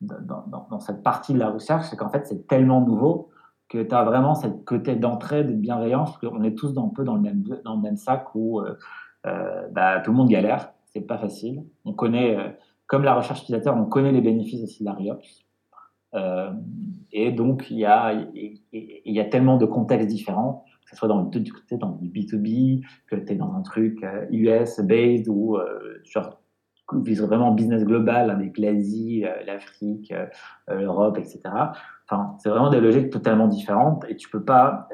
dans, dans, dans, cette partie de la recherche, c'est qu'en fait, c'est tellement nouveau que tu as vraiment cette côté d'entraide, de bienveillance, qu'on est tous un peu dans le même, dans le sac où bah, tout le monde galère c'est pas facile. On connaît, euh, comme la recherche utilisateur, on connaît les bénéfices aussi de la RIOPS. Euh, et donc, il y, a, il y a tellement de contextes différents, que ce soit dans le, dans du B2B, que tu es dans un truc US-based euh, ou genre, vise vraiment business global avec l'Asie, l'Afrique, l'Europe, etc. Enfin, c'est vraiment des logiques totalement différentes et tu peux pas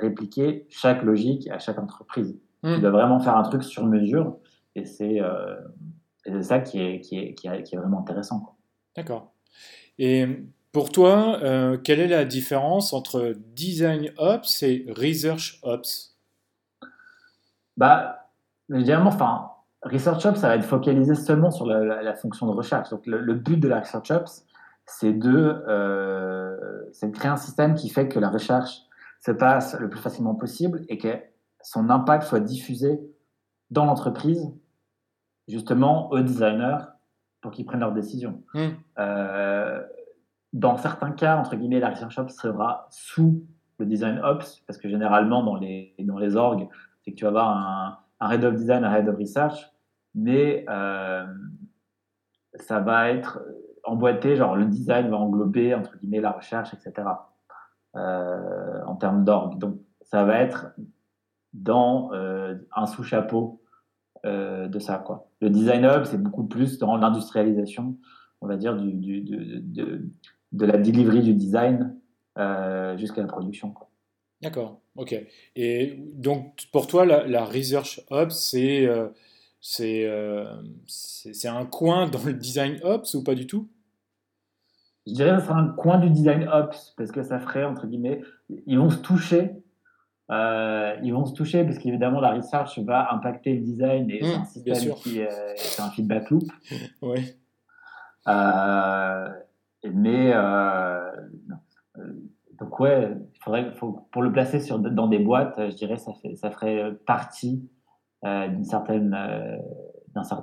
répliquer chaque logique à chaque entreprise. Tu mmh. dois vraiment faire un truc sur mesure et c'est euh, ça qui est, qui, est, qui, est, vraiment intéressant. D'accord. Et pour toi, euh, quelle est la différence entre Design Ops et Research Ops? Bah, Évidemment, enfin, Research Ops, ça va être focalisé seulement sur la, fonction de recherche. Donc, le, but de la Research Ops, c'est de, euh, de créer un système qui fait que la recherche se passe le plus facilement possible et que son impact soit diffusé dans l'entreprise, justement aux designers pour qu'ils prennent leurs décisions. Hmm. Euh, dans certains cas, entre guillemets, la research ops sera sous le design ops, parce que généralement dans les, dans les orgs, c'est que tu vas avoir un, un, head of design, un head of research, mais euh, ça va être emboîté, genre le design va englober, entre guillemets, la recherche, etc. Euh, en termes d'org. Donc ça va être dans un sous-chapeau euh, de ça. Quoi. Le design hub, c'est beaucoup plus dans l'industrialisation, on va dire, du, de, de, la delivery du design euh, jusqu'à la production. D'accord, ok. Et donc, pour toi, la, Research Hub, c'est euh, c'est c'est un coin dans le Design Ops ou pas du tout? Je dirais que ce sera un coin du Design Ops, parce que ça ferait, entre guillemets, ils vont se toucher euh, ils vont se toucher parce qu'évidemment la research va impacter le design et c'est un mmh, système qui est un feedback loop. *laughs* oui. Euh, mais euh, donc ouais, faudrait, faut, pour le placer sur, dans des boîtes, je dirais ça, fait, ça ferait partie d'une certaine,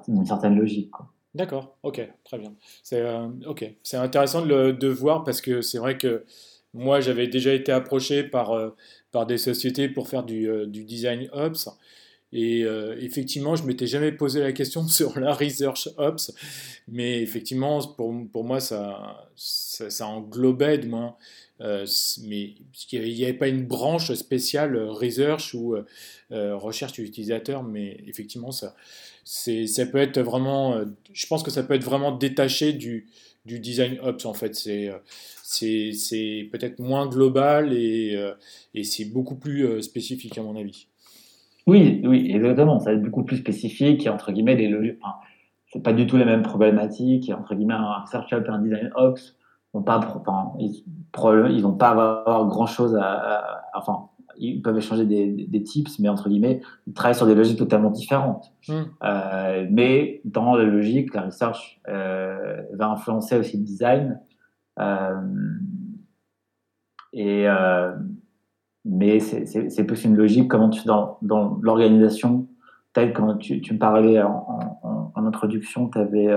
d'une certaine logique. D'accord, ok, très bien. C'est ok, c'est intéressant de, le, de voir parce que c'est vrai que moi j'avais déjà été approché par par des sociétés pour faire du, euh, du design ops. Et euh, effectivement, je m'étais jamais posé la question *laughs* sur la research ops, mais effectivement, pour, pour moi, ça, ça, englobait de moins. Euh, mais il n'y avait pas une branche spéciale research ou recherche utilisateur, mais effectivement, ça, ça peut être vraiment. je pense que ça peut être vraiment détaché du, design ops en fait. C'est peut-être moins global et, euh, c'est beaucoup plus euh, spécifique à mon avis. Oui, oui, exactement. Ça va être beaucoup plus spécifique et entre guillemets, c'est pas du tout les mêmes problématiques. Et, entre guillemets, un search up et un design ops vont pas, enfin, ils, ils vont pas avoir grand chose à, enfin, ils peuvent échanger des, des, tips, mais entre guillemets, ils travaillent sur des logiques totalement différentes. Hmm. Euh, mais dans la logique, la research va influencer aussi le design euh, et, euh, mais c'est plus une logique, comment tu, dans, dans l'organisation, telle comme tu, tu, me parlais en, introduction, tu avais,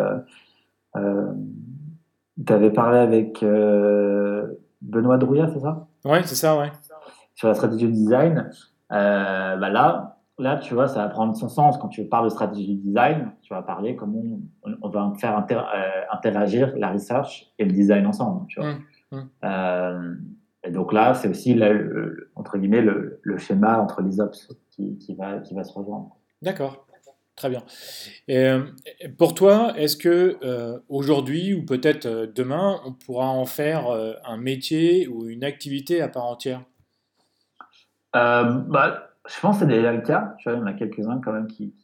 euh, avais, parlé avec Benoît Drouillat, c'est ça? Oui, c'est ça, ouais. Sur la stratégie de design. bah là, là, tu vois, ça va prendre son sens. Quand tu parles de stratégie de design, tu vas parler comment on, va faire euh, interagir la research et le design ensemble. Tu vois. Mmh, mmh. Euh, et donc là, c'est aussi, entre guillemets, le, schéma entre les ops qui, va, qui va se rejoindre. D'accord. Très bien. Euh, pour toi, est-ce que aujourd'hui ou peut-être demain, on pourra en faire un métier ou une activité à part entière? Bah, je pense que c'est déjà le cas. Tu vois, il y en a quelques-uns quand même qui,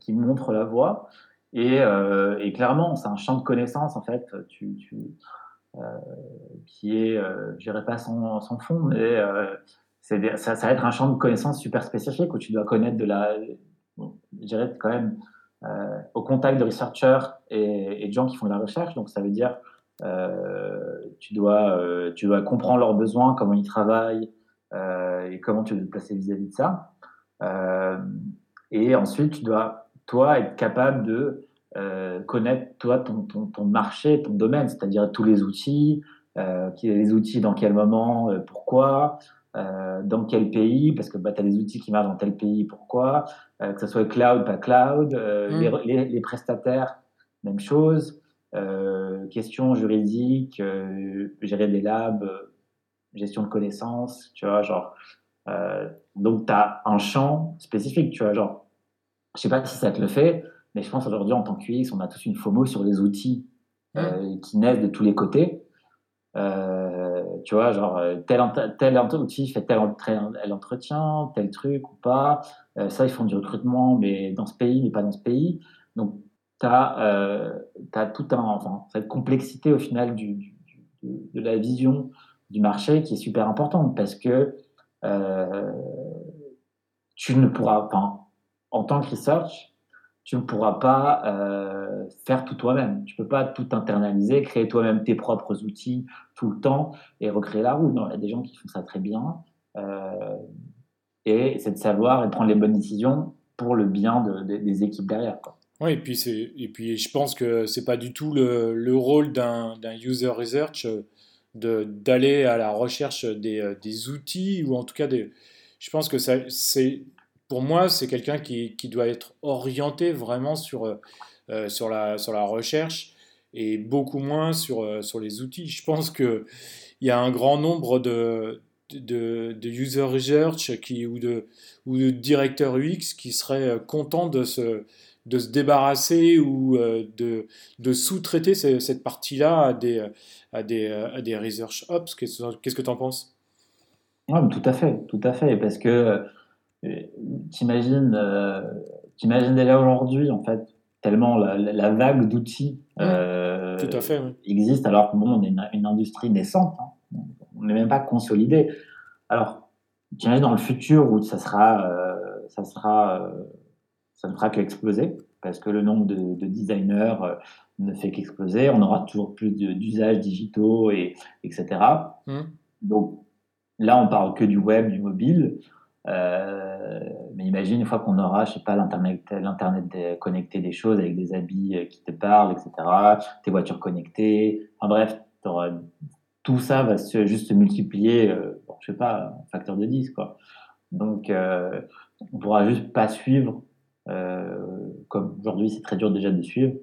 qui, montrent la voie. Et, euh, clairement, c'est un champ de connaissances, en fait, euh, qui est, euh, je dirais pas sans, fond, mais euh, ça, ça, va être un champ de connaissances super spécifique où tu dois connaître de la, je dirais quand même, euh, au contact de researchers et, de gens qui font de la recherche. Donc, ça veut dire, tu, dois, tu dois comprendre leurs besoins, comment ils travaillent, euh, et comment tu veux te placer vis-à-vis de ça. Euh, et ensuite, tu dois, toi, être capable de euh, connaître, toi, ton, ton, marché, ton domaine, c'est-à-dire tous les outils, euh, les outils dans quel moment, pourquoi, dans quel pays, parce que bah, tu as des outils qui marchent dans tel pays, pourquoi, que ce soit cloud, pas cloud, mmh. les, les, les, prestataires, même chose, questions juridiques, gérer des labs, gestion de connaissances, tu vois, genre. Euh, donc, tu as un champ spécifique, tu vois, genre. Je sais pas si ça te le fait, mais je pense aujourd'hui, en tant qu'UX, on a tous une FOMO sur les outils euh, qui naissent de tous les côtés. Euh, tu vois, genre, tel, tel outil fait tel, tel entretien, tel truc ou pas. ça, ils font du recrutement, mais dans ce pays, mais pas dans ce pays. Donc, tu as, as, tout un, enfin, cette complexité au final du, de la vision du marché qui est super importante parce que euh, tu ne pourras pas, en tant que research, tu ne pourras pas euh, faire tout toi-même. Tu peux pas tout internaliser, créer toi-même tes propres outils tout le temps et recréer la roue. Non, il y a des gens qui font ça très bien. et c'est de savoir et prendre les bonnes décisions pour le bien des équipes derrière. Oui, et puis, et puis je pense que c'est pas du tout le, le rôle d'un user research d'aller à la recherche des, des, outils ou en tout cas des. Je pense que c'est pour moi c'est quelqu'un qui, doit être orienté vraiment sur, sur, la, sur la recherche et beaucoup moins sur, sur les outils. Je pense qu'il y a un grand nombre de, de, user research ou, de, ou de directeurs UX qui seraient euh, contents de se, de se débarrasser ou euh, de, de sous-traiter cette partie-là à des, à, des, à des research ops. Qu'est-ce que tu en penses? Tout à fait, tout à fait. Parce que euh, t'imagines euh, déjà aujourd'hui, en fait, tellement la, vague d'outils existe, alors que bon, on est une, industrie naissante. Hein on n'est même pas consolidé. Alors, tiens, dans le futur où ça sera, euh, ça sera, euh, ça ne fera qu'exploser parce que le nombre de, designers euh, ne fait qu'exploser. On aura toujours plus d'usages digitaux et etc. Mmh. Donc là, on parle que du web, du mobile. Mais imagine une fois qu'on aura, je sais pas, l'internet, connecté des choses avec des habits qui te parlent, etc. Tes voitures connectées. En bref, tout ça va juste se multiplier, euh, je sais pas, un facteur de 10, quoi. Donc, euh, on pourra juste pas suivre, euh, comme aujourd'hui c'est très dur déjà de suivre.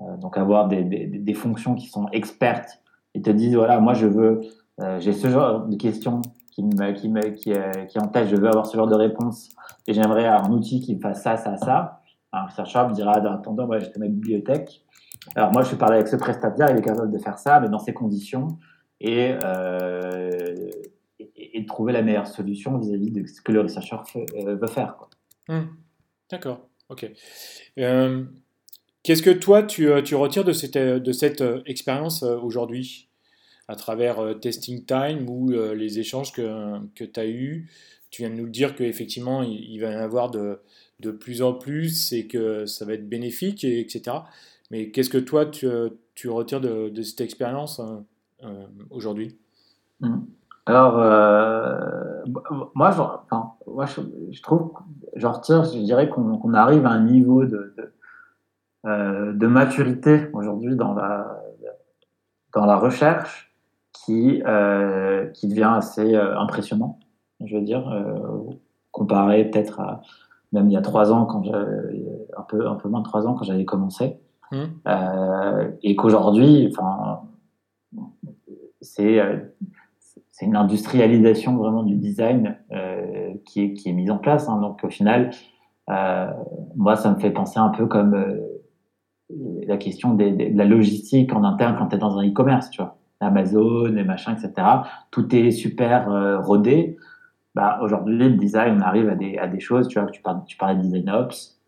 Euh, donc, avoir des, fonctions qui sont expertes et te disent, voilà, moi je veux, euh, j'ai ce genre de questions qui me, qui me, qui, qui en tête, je veux avoir ce genre de réponse et j'aimerais un outil qui me fasse ça, ça, ça. Un chercheur me dira, attendant, moi j'ai ma bibliothèque. Alors moi, je suis parlé avec ce prestataire, il est capable de faire ça, mais dans ces conditions, euh, et, et, de trouver la meilleure solution vis-à-vis de ce que le rechercheur euh, veut faire. Mmh. D'accord, ok. Euh, qu'est-ce que toi, tu, tu, retires de cette, de cette expérience aujourd'hui? À travers Testing Time ou les échanges que, que tu as eus Tu viens de nous dire qu'effectivement, il, il va y en avoir de, de plus en plus et que ça va être bénéfique, et, etc. Mais qu'est-ce que toi, tu, tu retires de, cette expérience euh, aujourd'hui? Mmh. Alors, euh, moi, je, trouve, je retire, je dirais qu'on arrive à un niveau de, euh, de maturité aujourd'hui dans la, dans la recherche qui, euh, qui devient assez euh, impressionnant, je veux dire, euh, comparé peut-être à même il y a trois ans, quand un peu, un peu moins de trois ans quand j'avais commencé, mmh. et qu'aujourd'hui, enfin, euh, c'est une industrialisation vraiment du design euh, qui, est, qui est mise en place. Hein. Donc au final, euh, moi, ça me fait penser un peu comme la question de la logistique en interne quand tu es dans un e-commerce, tu vois. Amazon et machin, etc. Tout est super rodé. Bah, aujourd'hui, le design, on arrive à des, à des choses, tu vois, tu, parles, tu parlais de design ops.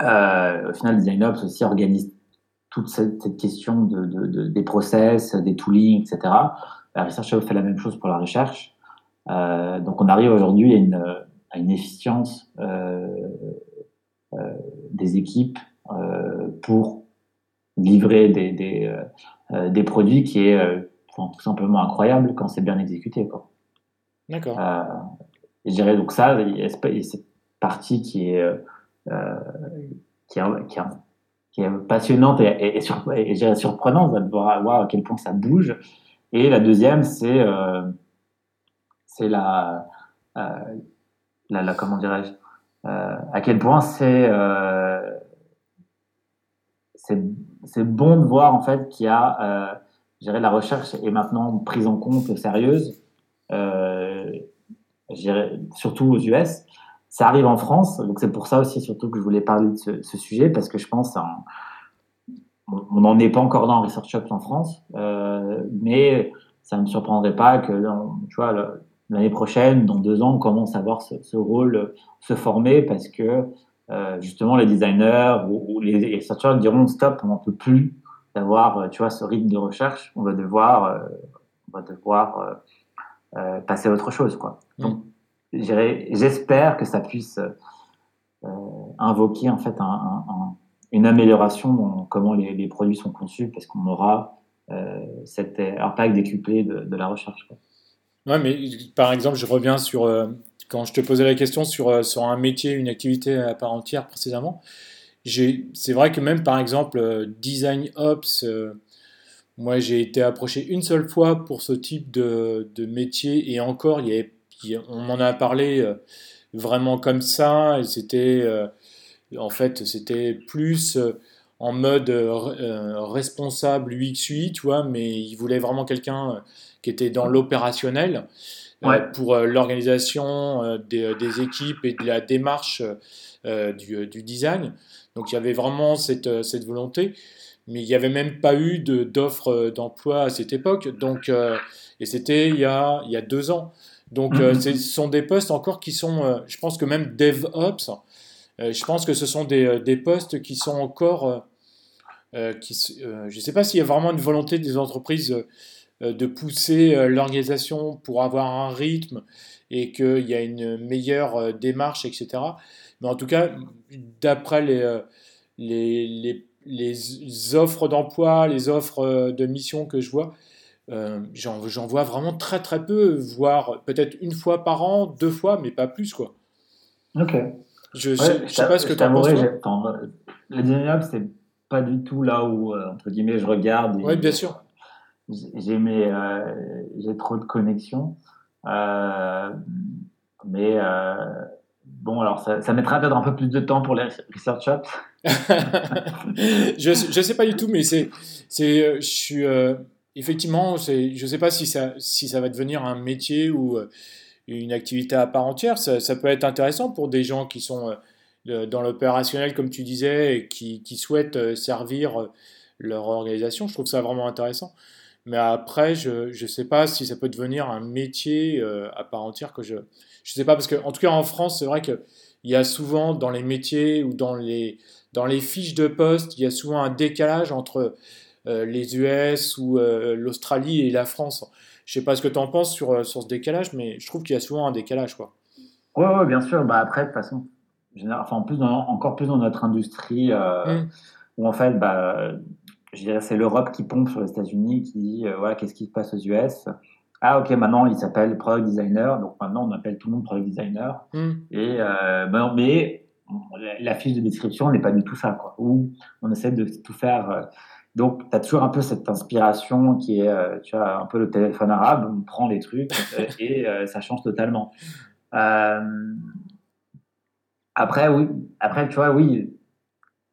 au final, design ops aussi organise toute cette, question de, des process, des toolings, etc. La recherche fait la même chose pour la recherche. Euh, donc on arrive aujourd'hui à une, à une efficience euh, euh, des équipes pour livrer des, des, des, produits qui est tout simplement incroyable quand c'est bien exécuté. D'accord. je dirais donc ça, il y a cette partie qui est, qui, est, qui, est, qui est passionnante et, et, surprenante de voir, voir, à quel point ça bouge. Et la deuxième, c'est euh, c'est la, euh, la, la, comment dirais-je, euh, à quel point c'est euh, c'est bon de voir en fait qu'il y a, euh, la recherche est maintenant prise en compte et sérieuse, euh, surtout aux US. Ça arrive en France, donc c'est pour ça aussi surtout que je voulais parler de ce, sujet, parce que je pense on n'en est pas encore dans Research Ops en France, euh, mais ça ne me surprendrait pas que tu vois, l'année prochaine, dans deux ans, on commence à voir ce, rôle se former parce que euh, justement les designers ou, les, researchers diront stop, on n'en peut plus d'avoir tu vois ce rythme de recherche, on va devoir, euh, on va devoir passer à autre chose quoi. Mm. Donc j'espère que ça puisse euh, invoquer en fait une amélioration dans comment les, produits sont conçus parce qu'on aura euh, cet impact décuplé de, la recherche. Ouais, mais par exemple, je reviens sur quand je te posais la question sur, sur un métier, une activité à part entière précédemment. C'est vrai que même par exemple, Design Ops, moi j'ai été approché une seule fois pour ce type de, de métier et encore, y avait, on m'en a parlé vraiment comme ça c'était en fait, c'était plus euh, en mode euh, euh, responsable UX/UI, tu mais il voulait vraiment quelqu'un qui était dans l'opérationnel pour l'organisation des, équipes et de la démarche du, design. Donc il y avait vraiment cette, cette volonté, mais il n'y avait même pas eu d'offre d'emploi à cette époque. Donc, et c'était il, y a, il y a deux ans. Donc mm-hmm. ce sont des postes encore qui sont, je pense que même DevOps, euh, je pense que ce sont des, euh, des postes qui sont encore... Euh, qui, je ne sais pas s'il y a vraiment une volonté des entreprises de pousser l'organisation pour avoir un rythme et qu'il y a une meilleure démarche, etc. Mais en tout cas, d'après les, les, les, les, offres d'emploi, les offres de mission que je vois, euh, j'en vois vraiment très très peu, voire peut-être une fois par an, deux fois, mais pas plus. quoi. Ok. Je ne sais pas ce que tu en penses. Le design c'est pas du tout là où, euh, entre guillemets, je regarde. Oui, bien sûr. J'ai euh, j'ai trop de connexions. Euh, mais bon, alors ça, mettra peut-être un peu plus de temps pour les research ops. *laughs* je ne sais pas du tout, mais c'est, je suis effectivement, je ne sais pas si ça, va devenir un métier ou une activité à part entière. Ça, peut être intéressant pour des gens qui sont euh, dans l'opérationnel, comme tu disais, et qui, souhaitent euh, servir euh, leur organisation. Je trouve ça vraiment intéressant. Mais après, je ne sais pas si ça peut devenir un métier à part entière que je ne sais pas parce que en tout cas en France, c'est vrai qu'il y a souvent dans les métiers ou dans les dans les fiches de poste, il y a souvent un décalage entre les US ou l'Australie et la France. Je sais pas ce que tu en penses sur, euh, sur ce décalage, mais je trouve qu'il y a souvent un décalage. Quoi. Oui, ouais, bien sûr. Bah, après, de toute façon, enfin, en plus encore plus dans notre industrie, euh, mm. où en fait, bah, je dirais c'est l'Europe qui pompe sur les États-Unis, qui dit euh, voilà, qu'est-ce qui se passe aux US ah ok maintenant il s'appelle product designer donc maintenant on appelle tout le monde product designer mm. et ben, mais la fiche de description n'est pas du tout ça quoi où on essaie de tout faire donc, tu as toujours un peu cette inspiration qui est, euh, tu vois, un peu le téléphone arabe, on prend les trucs euh, *laughs* et euh, ça change totalement. après, oui, après, tu vois, oui,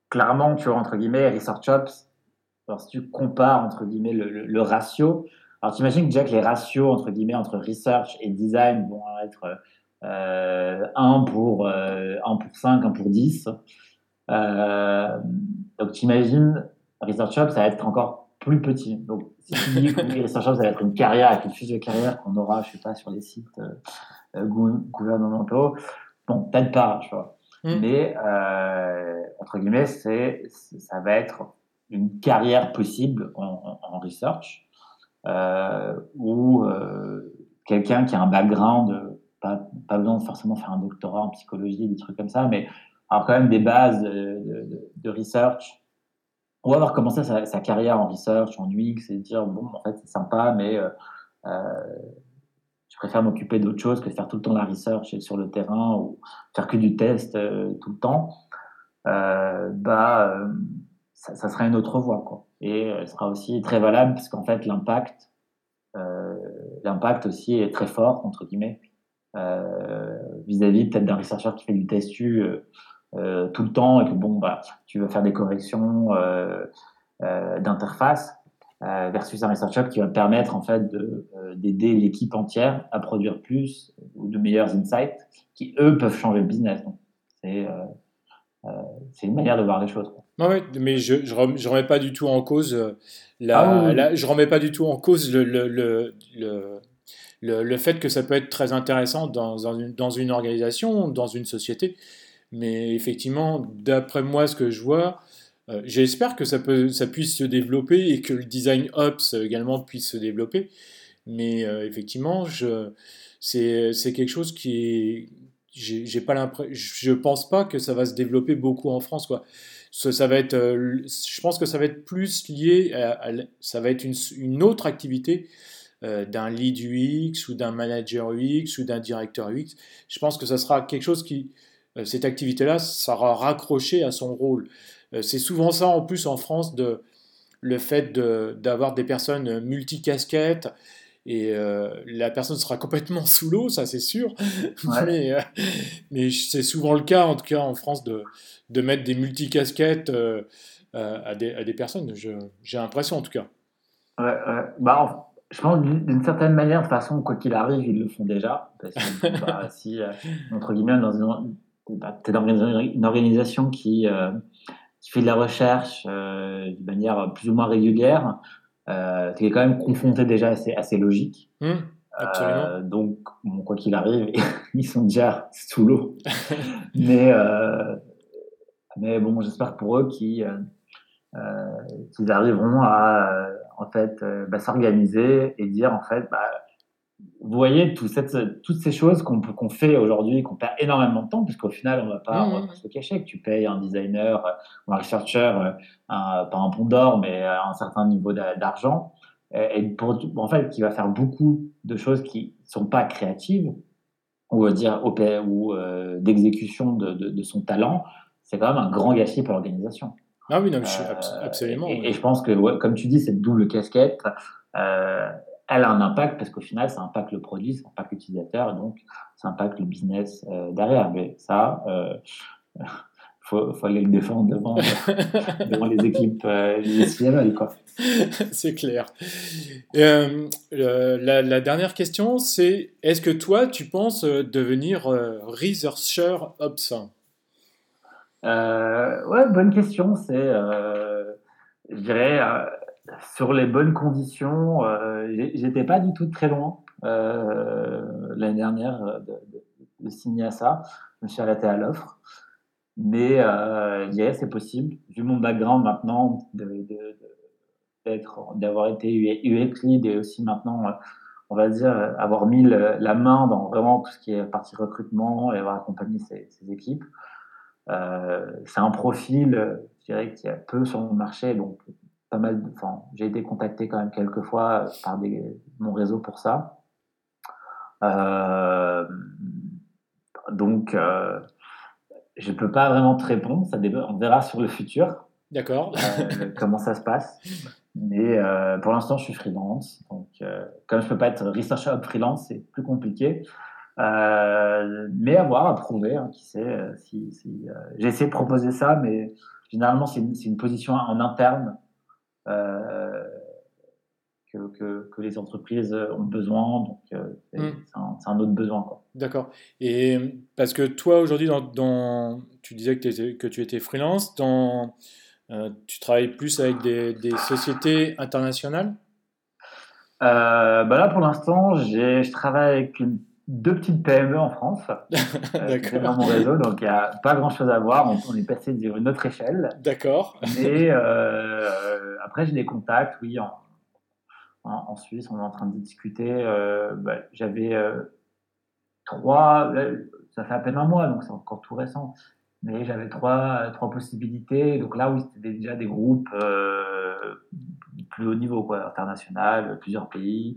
clairement, tu vois, entre guillemets, Research Ops, alors si tu compares, entre guillemets, le, ratio, alors tu imagines déjà que les ratios, entre guillemets, entre research et design vont être 1 pour 1 pour 5, 1 pour 10. donc, tu imagines Research Hub, ça va être encore plus petit. Donc, si tu dis que Research Hub, ça va être une carrière avec une fiche de carrière qu'on aura, je sais pas, sur les sites euh, euh gouvernementaux, bon, peut-être pas, tu vois. Mm. Mais, euh, entre guillemets, c'est, ça va être une carrière possible en, en, research euh, ou euh, quelqu'un qui a un background, pas, pas besoin de forcément faire un doctorat en psychologie, des trucs comme ça, mais avoir quand même des bases de, de, research va avoir commencé sa, carrière en research, en UX, et dire bon, en fait, c'est sympa, mais euh, euh, je préfère m'occuper d'autre chose que de faire tout le temps la research sur le terrain ou faire que du test tout le temps. Bah, ça, ça, sera une autre voie, quoi. Et elle sera aussi très valable parce qu'en fait, l'impact, l'impact aussi est très fort entre guillemets vis-à-vis peut-être d'un researcher qui fait du testu euh, tout le temps et que bon, bah, tu veux faire des corrections euh, euh, d'interface versus un research qui va permettre en fait d'aider l'équipe entière à produire plus ou de meilleurs insights qui eux peuvent changer le business. C'est c'est une manière de voir les choses. Ouais, mais je ne remets pas du tout en cause la, ah je remets pas du tout en cause le, le, le, le, le fait que ça peut être très intéressant dans, dans, une, dans une organisation, dans une société. Mais effectivement, d'après moi, ce que je vois, euh, j'espère que ça, peut, ça puisse se développer et que le design ops également puisse se développer. Mais euh, effectivement, c'est quelque chose qui est. J'ai pas l'impression. Je pense pas que ça va se développer beaucoup en France. Quoi. Ça, va être, euh, je pense que ça va être plus lié à. ça va être une, autre activité d'un lead UX ou d'un manager UX ou d'un directeur UX. Je pense que ça sera quelque chose qui, cette activité-là, sera raccrochée à son rôle. c'est souvent ça en plus en France de le fait d'avoir des personnes multicasquettes et la personne sera complètement sous l'eau, ça c'est sûr. *laughs* mais, mais c'est souvent le cas, en tout cas en France, de, de mettre des multicasquettes à, des, à des personnes. J'ai l'impression en tout cas. Ouais, Bah, je pense d'une certaine manière, de toute façon, quoi qu'il arrive, ils le font déjà. Parce que *laughs* bah, si, entre guillemets, dans une, bah, es dans une organisation qui, qui fait de la recherche de manière plus ou moins régulière, euh, tu es quand même confronté déjà à ces, à ces logiques. Mmh, euh, donc, quoi qu'il arrive, *laughs* ils sont déjà sous l'eau. *laughs* mais, euh, mais bon, j'espère pour eux qu'ils qu'ils arriveront à en fait bah, s'organiser et dire en fait bah, vous voyez tout cette, toutes ces choses qu'on qu'on fait aujourd'hui, qu'on perd énormément de temps, puisqu'au final, on ne va pas, mmh. se cacher que tu payes un designer ou un researcher, euh, un, pas un pont d'or, mais un certain niveau d'argent, et pour, en fait, qui va faire beaucoup de choses qui ne sont pas créatives, ou dire ou euh, d'exécution de, de, son talent, c'est quand même un grand gâchis pour l'organisation. Ah oui, non, euh, absolument. Et, je pense que, comme tu dis, cette double casquette, elle a un impact parce qu'au final, ça impacte le produit, ça impacte l'utilisateur, et donc ça impacte le business euh, derrière. Mais ça, il euh, *laughs* faut, faut, aller le défendre devant, *laughs* devant les équipes euh, CML, quoi. *laughs* c'est clair. La, la, dernière question, c'est est-ce que toi, tu penses devenir researcher Ops Ouais, bonne question. C'est, je dirais sur les bonnes conditions, euh, j'étais pas du tout très loin euh, l'année dernière euh, de, signer à ça. Je me suis arrêté à l'offre. Mais euh, c'est possible. Vu mon background maintenant, d'avoir été UX lead et aussi maintenant, on va dire, avoir mis la main dans vraiment tout ce qui est partie recrutement et avoir accompagné ces, équipes. c'est un profil, je dirais, qui a peu sur le marché, donc mal. Enfin, j'ai été contacté quand même quelques fois par des, mon réseau pour ça. Euh, donc, euh, je peux pas vraiment te répondre. Ça on verra sur le futur. D'accord. Euh, *laughs* comment ça se passe. Mais euh, pour l'instant, je suis freelance. Donc, comme je peux pas être researcher freelance, c'est plus compliqué. mais à voir, à prouver. Hein, qui sait si, si j'ai essayé de proposer ça, mais généralement, c'est une, une, position en interne euh, que, que, les entreprises ont besoin. Donc, euh, hmm. c'est un, autre besoin. D'accord. Et parce que toi, aujourd'hui, dans, tu disais que, que, tu étais freelance, dans, euh, tu travailles plus avec des, des sociétés internationales? Bah Là, pour l'instant, je travaille avec deux petites PME en France *laughs* euh, dans mon réseau, donc il n'y a pas grand-chose à voir. On, est passé d'une autre échelle. D'accord. Et euh, après, j'ai des contacts, oui, en, en, Suisse, on est en train de discuter. Euh, bah, J'avais euh, trois, ça fait à peine un mois, donc c'est encore tout récent. Mais j'avais trois, trois possibilités. Donc là, oui, c'était déjà des groupes plus haut niveau, quoi, international, plusieurs pays.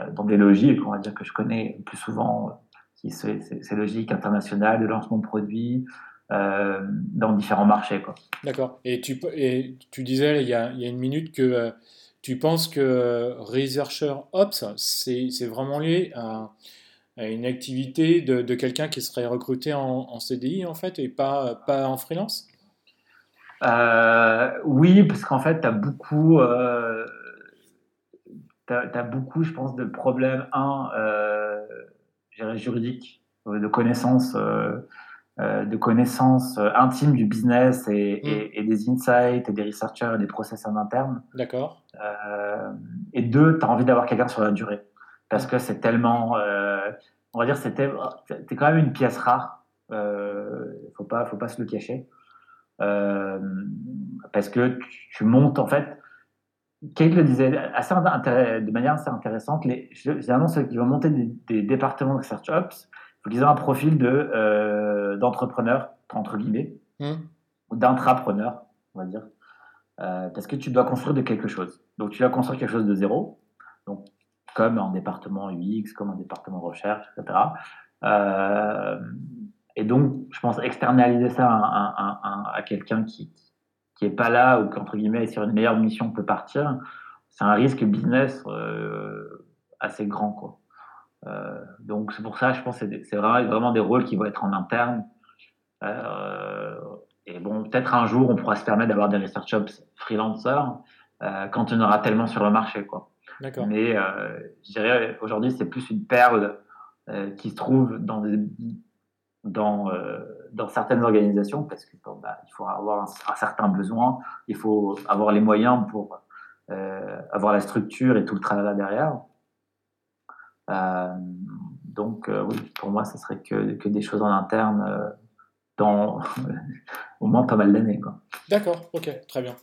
Euh, dans des logiques, on va dire que je connais plus souvent, qui ces, logiques internationales de lancement de produits euh, dans différents marchés. D'accord. Et tu, et tu disais il y, a, il y a une minute que euh, tu penses que Researcher Ops, c'est vraiment lié à, une activité de, de quelqu'un qui serait recruté en, en, CDI en fait et pas, pas en freelance? Oui, parce qu'en fait, tu as beaucoup tu as, beaucoup, je pense, de problèmes, un, euh, juridiques, euh, de connaissances, euh, euh, de connaissances intimes du business et, mm. et, des insights et des researchers et des process en interne. D'accord. et deux, tu as envie d'avoir quelqu'un sur la durée. Parce que c'est tellement, on va dire, c'était es quand même une pièce rare. Il ne faut pas, faut pas se le cacher. parce que tu, tu montes, en fait, Kate le disait assez de manière assez intéressante. Les, généralement, ceux qui vont monter des, départements de Research Ops, il faut qu'ils aient un profil de, euh, d'entrepreneur, entre guillemets, ou d'intrapreneur, on va dire. Euh, parce que tu dois construire de quelque chose. Donc, tu dois construire quelque chose de zéro. Donc, comme en département UX, comme en département recherche, etc. et donc, je pense externaliser ça à, quelqu'un qui qui est pas là ou qui entre guillemets est sur une meilleure mission peut partir, c'est un risque business assez grand quoi. donc c'est pour ça, je pense, que c'est vraiment, vraiment des rôles qui vont être en interne. et bon, peut-être un jour, on pourra se permettre d'avoir des research jobs freelancers euh, quand on aura tellement sur le marché. Quoi. Mais euh, je dirais aujourd'hui, c'est plus une perle euh, qui se trouve dans, dans, dans certaines organisations parce qu'il bah, faut avoir un, certain besoin, il faut avoir les moyens pour avoir la structure et tout le travail là derrière. donc, oui, pour moi, ce serait que, que des choses en interne dans *laughs* au moins pas mal d'années. D'accord, ok, très bien.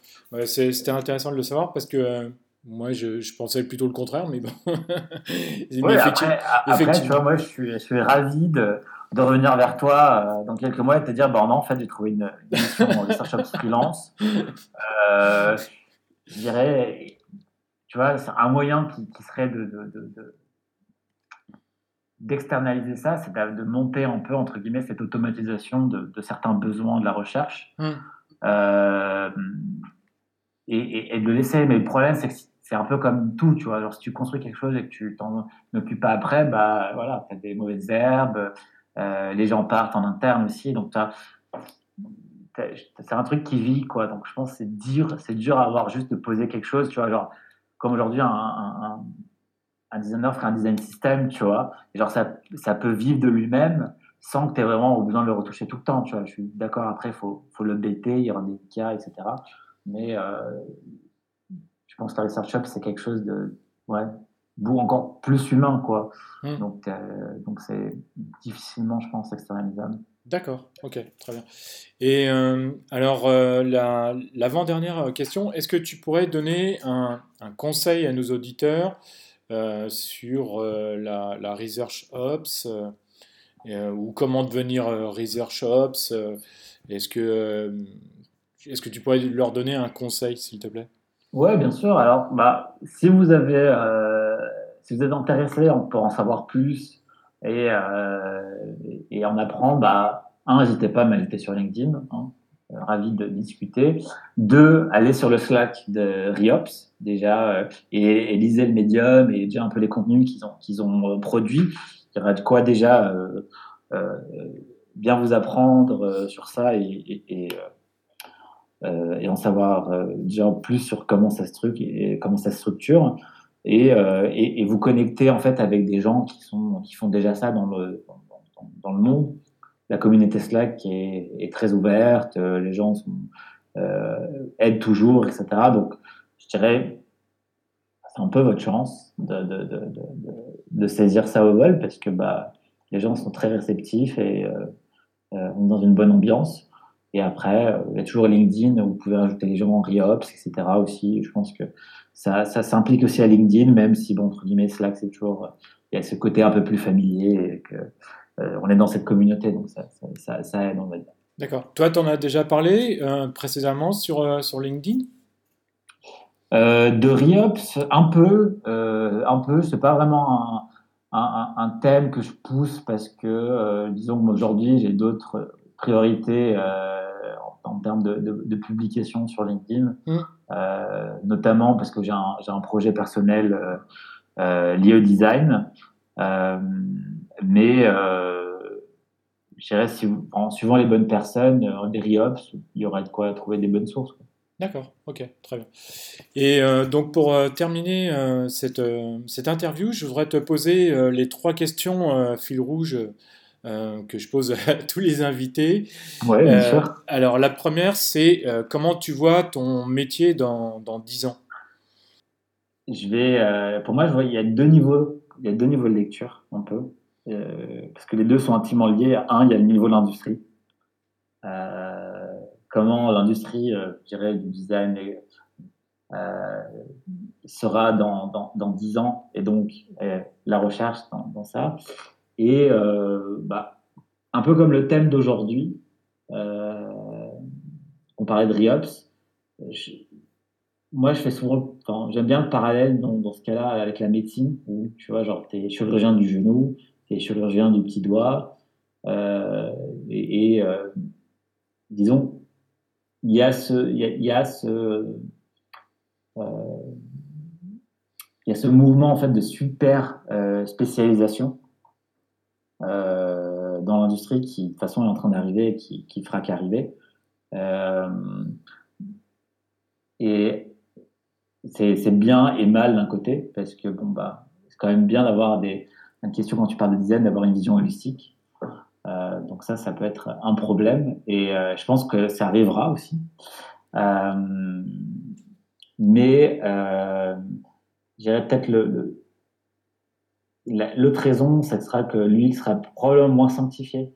C'était intéressant de le savoir parce que euh, moi, je, je, pensais plutôt le contraire, mais bon. *laughs* oui, après, après tu vois, moi, je suis, je suis ravi de, de, revenir vers toi euh, dans quelques mois et te dire, bah, non, en fait, j'ai trouvé une, une mission de startup freelance. Euh, je dirais, tu vois, un moyen qui, qui serait de, de d'externaliser ça, c'est de monter un peu, entre guillemets, cette automatisation de, certains besoins de la recherche mmh. euh, et, de le laisser. Mais le problème, c'est que c'est un peu comme tout, tu vois. Alors, si tu construis quelque chose et que tu t'en occupes pas après, bah voilà, tu as des mauvaises herbes, les gens partent en interne aussi, donc c'est un truc qui vit, quoi. Donc, je pense c'est dur, c'est dur à avoir juste de poser quelque chose, tu vois, genre, comme aujourd'hui, un un designer ferait un design system, tu vois. genre, ça, ça peut vivre de lui-même sans que tu aies vraiment besoin de le retoucher tout le temps, tu vois. Je suis d'accord, après, il faut, faut le bêter, il y aura des cas, etc. Mais euh, je pense que la Research Shop, c'est quelque chose de, ouais, encore plus humain, quoi. Hmm. Donc, euh, donc c'est difficilement, je pense, externalisable. D'accord, ok, très bien. Et euh, alors, l'avant-dernière question, est-ce que tu pourrais donner un, un, conseil à nos auditeurs euh, sur euh, la, Research Ops euh, ou comment devenir Research Ops. Est-ce que, est-ce que tu pourrais leur donner un conseil, s'il te plaît? Oui, bien sûr. Alors, bah, si vous avez, si vous êtes intéressé pour en savoir plus et, et en apprendre, bah, un, n'hésitez pas à m'ajouter sur LinkedIn. Hein. Euh, ravi de discuter. Deux, aller sur le Slack de Riops déjà euh, et, lisez le médium et déjà un peu les contenus qu'ils ont, qu'ils ont euh, produits. Il y aura de quoi déjà bien vous apprendre sur ça et, et, et en savoir déjà plus sur comment ça se structure et comment ça se structure et, et, vous connecter en fait avec des gens qui sont qui font déjà ça dans le dans, dans le monde la communauté Slack qui est, très ouverte, euh, les gens euh, aident toujours, etc. Donc, je dirais, c'est un peu votre chance de, saisir ça au vol parce que bah, les gens sont très réceptifs et euh, dans une bonne ambiance. Et après, il y a toujours LinkedIn où vous pouvez rajouter les gens en Riops, etc. aussi. Je pense que ça, ça s'implique aussi à LinkedIn, même si, bon, entre guillemets, Slack, c'est toujours, il y a ce côté un peu plus familier et que euh, on est dans cette communauté, donc ça, aide, on va dire. D'accord. Toi, tu en as déjà parlé euh, précédemment sur, euh, sur LinkedIn? De Riops, un peu. un peu. C'est pas vraiment un, thème que je pousse parce que, disons aujourd'hui, j'ai d'autres priorités en, termes de, publication sur LinkedIn, mmh. notamment parce que j'ai un, un, projet personnel lié au design. Mais euh, je dirais, si en suivant les bonnes personnes, euh, des RIOPS, il y aurait de quoi trouver des bonnes sources. D'accord, ok, très bien. Et euh, donc pour terminer cette, cette, interview, je voudrais te poser les trois questions fil rouge que je pose à *laughs* tous les invités. Oui, bien sûr. Alors la première, c'est comment tu vois ton métier dans, dans 10 ans? Je vais, Pour moi, je vois, il y a deux niveaux, il y a deux niveaux de lecture, un peu. Euh, parce que les deux sont intimement liés. Un, il y a le niveau de l'industrie. Euh, comment l'industrie, euh, je dirais, du design sera dans, dans, dans, 10 ans, et donc la recherche dans, ça. Et bah, un peu comme le thème d'aujourd'hui, on parlait de RIOPS, moi je fais souvent j'aime bien le parallèle dans, ce cas-là avec la médecine, où tu vois, genre, tu es chirurgien du genou, tu es chirurgien du petit doigt, euh, et, euh, disons, il y a ce, il y a, ce, euh, il y a ce mouvement en fait de super spécialisation dans l'industrie qui de toute façon est en train d'arriver et qui, qui fera qu'arriver. et c'est bien et mal d'un côté parce que bon bah c'est quand même bien d'avoir des une question quand tu parles de design d'avoir une vision holistique euh, donc ça, ça peut être un problème et euh, je pense que ça arrivera aussi. Euh, mais je dirais peut-être le, l'autre raison, ce sera que l'UX sera probablement moins sanctifié.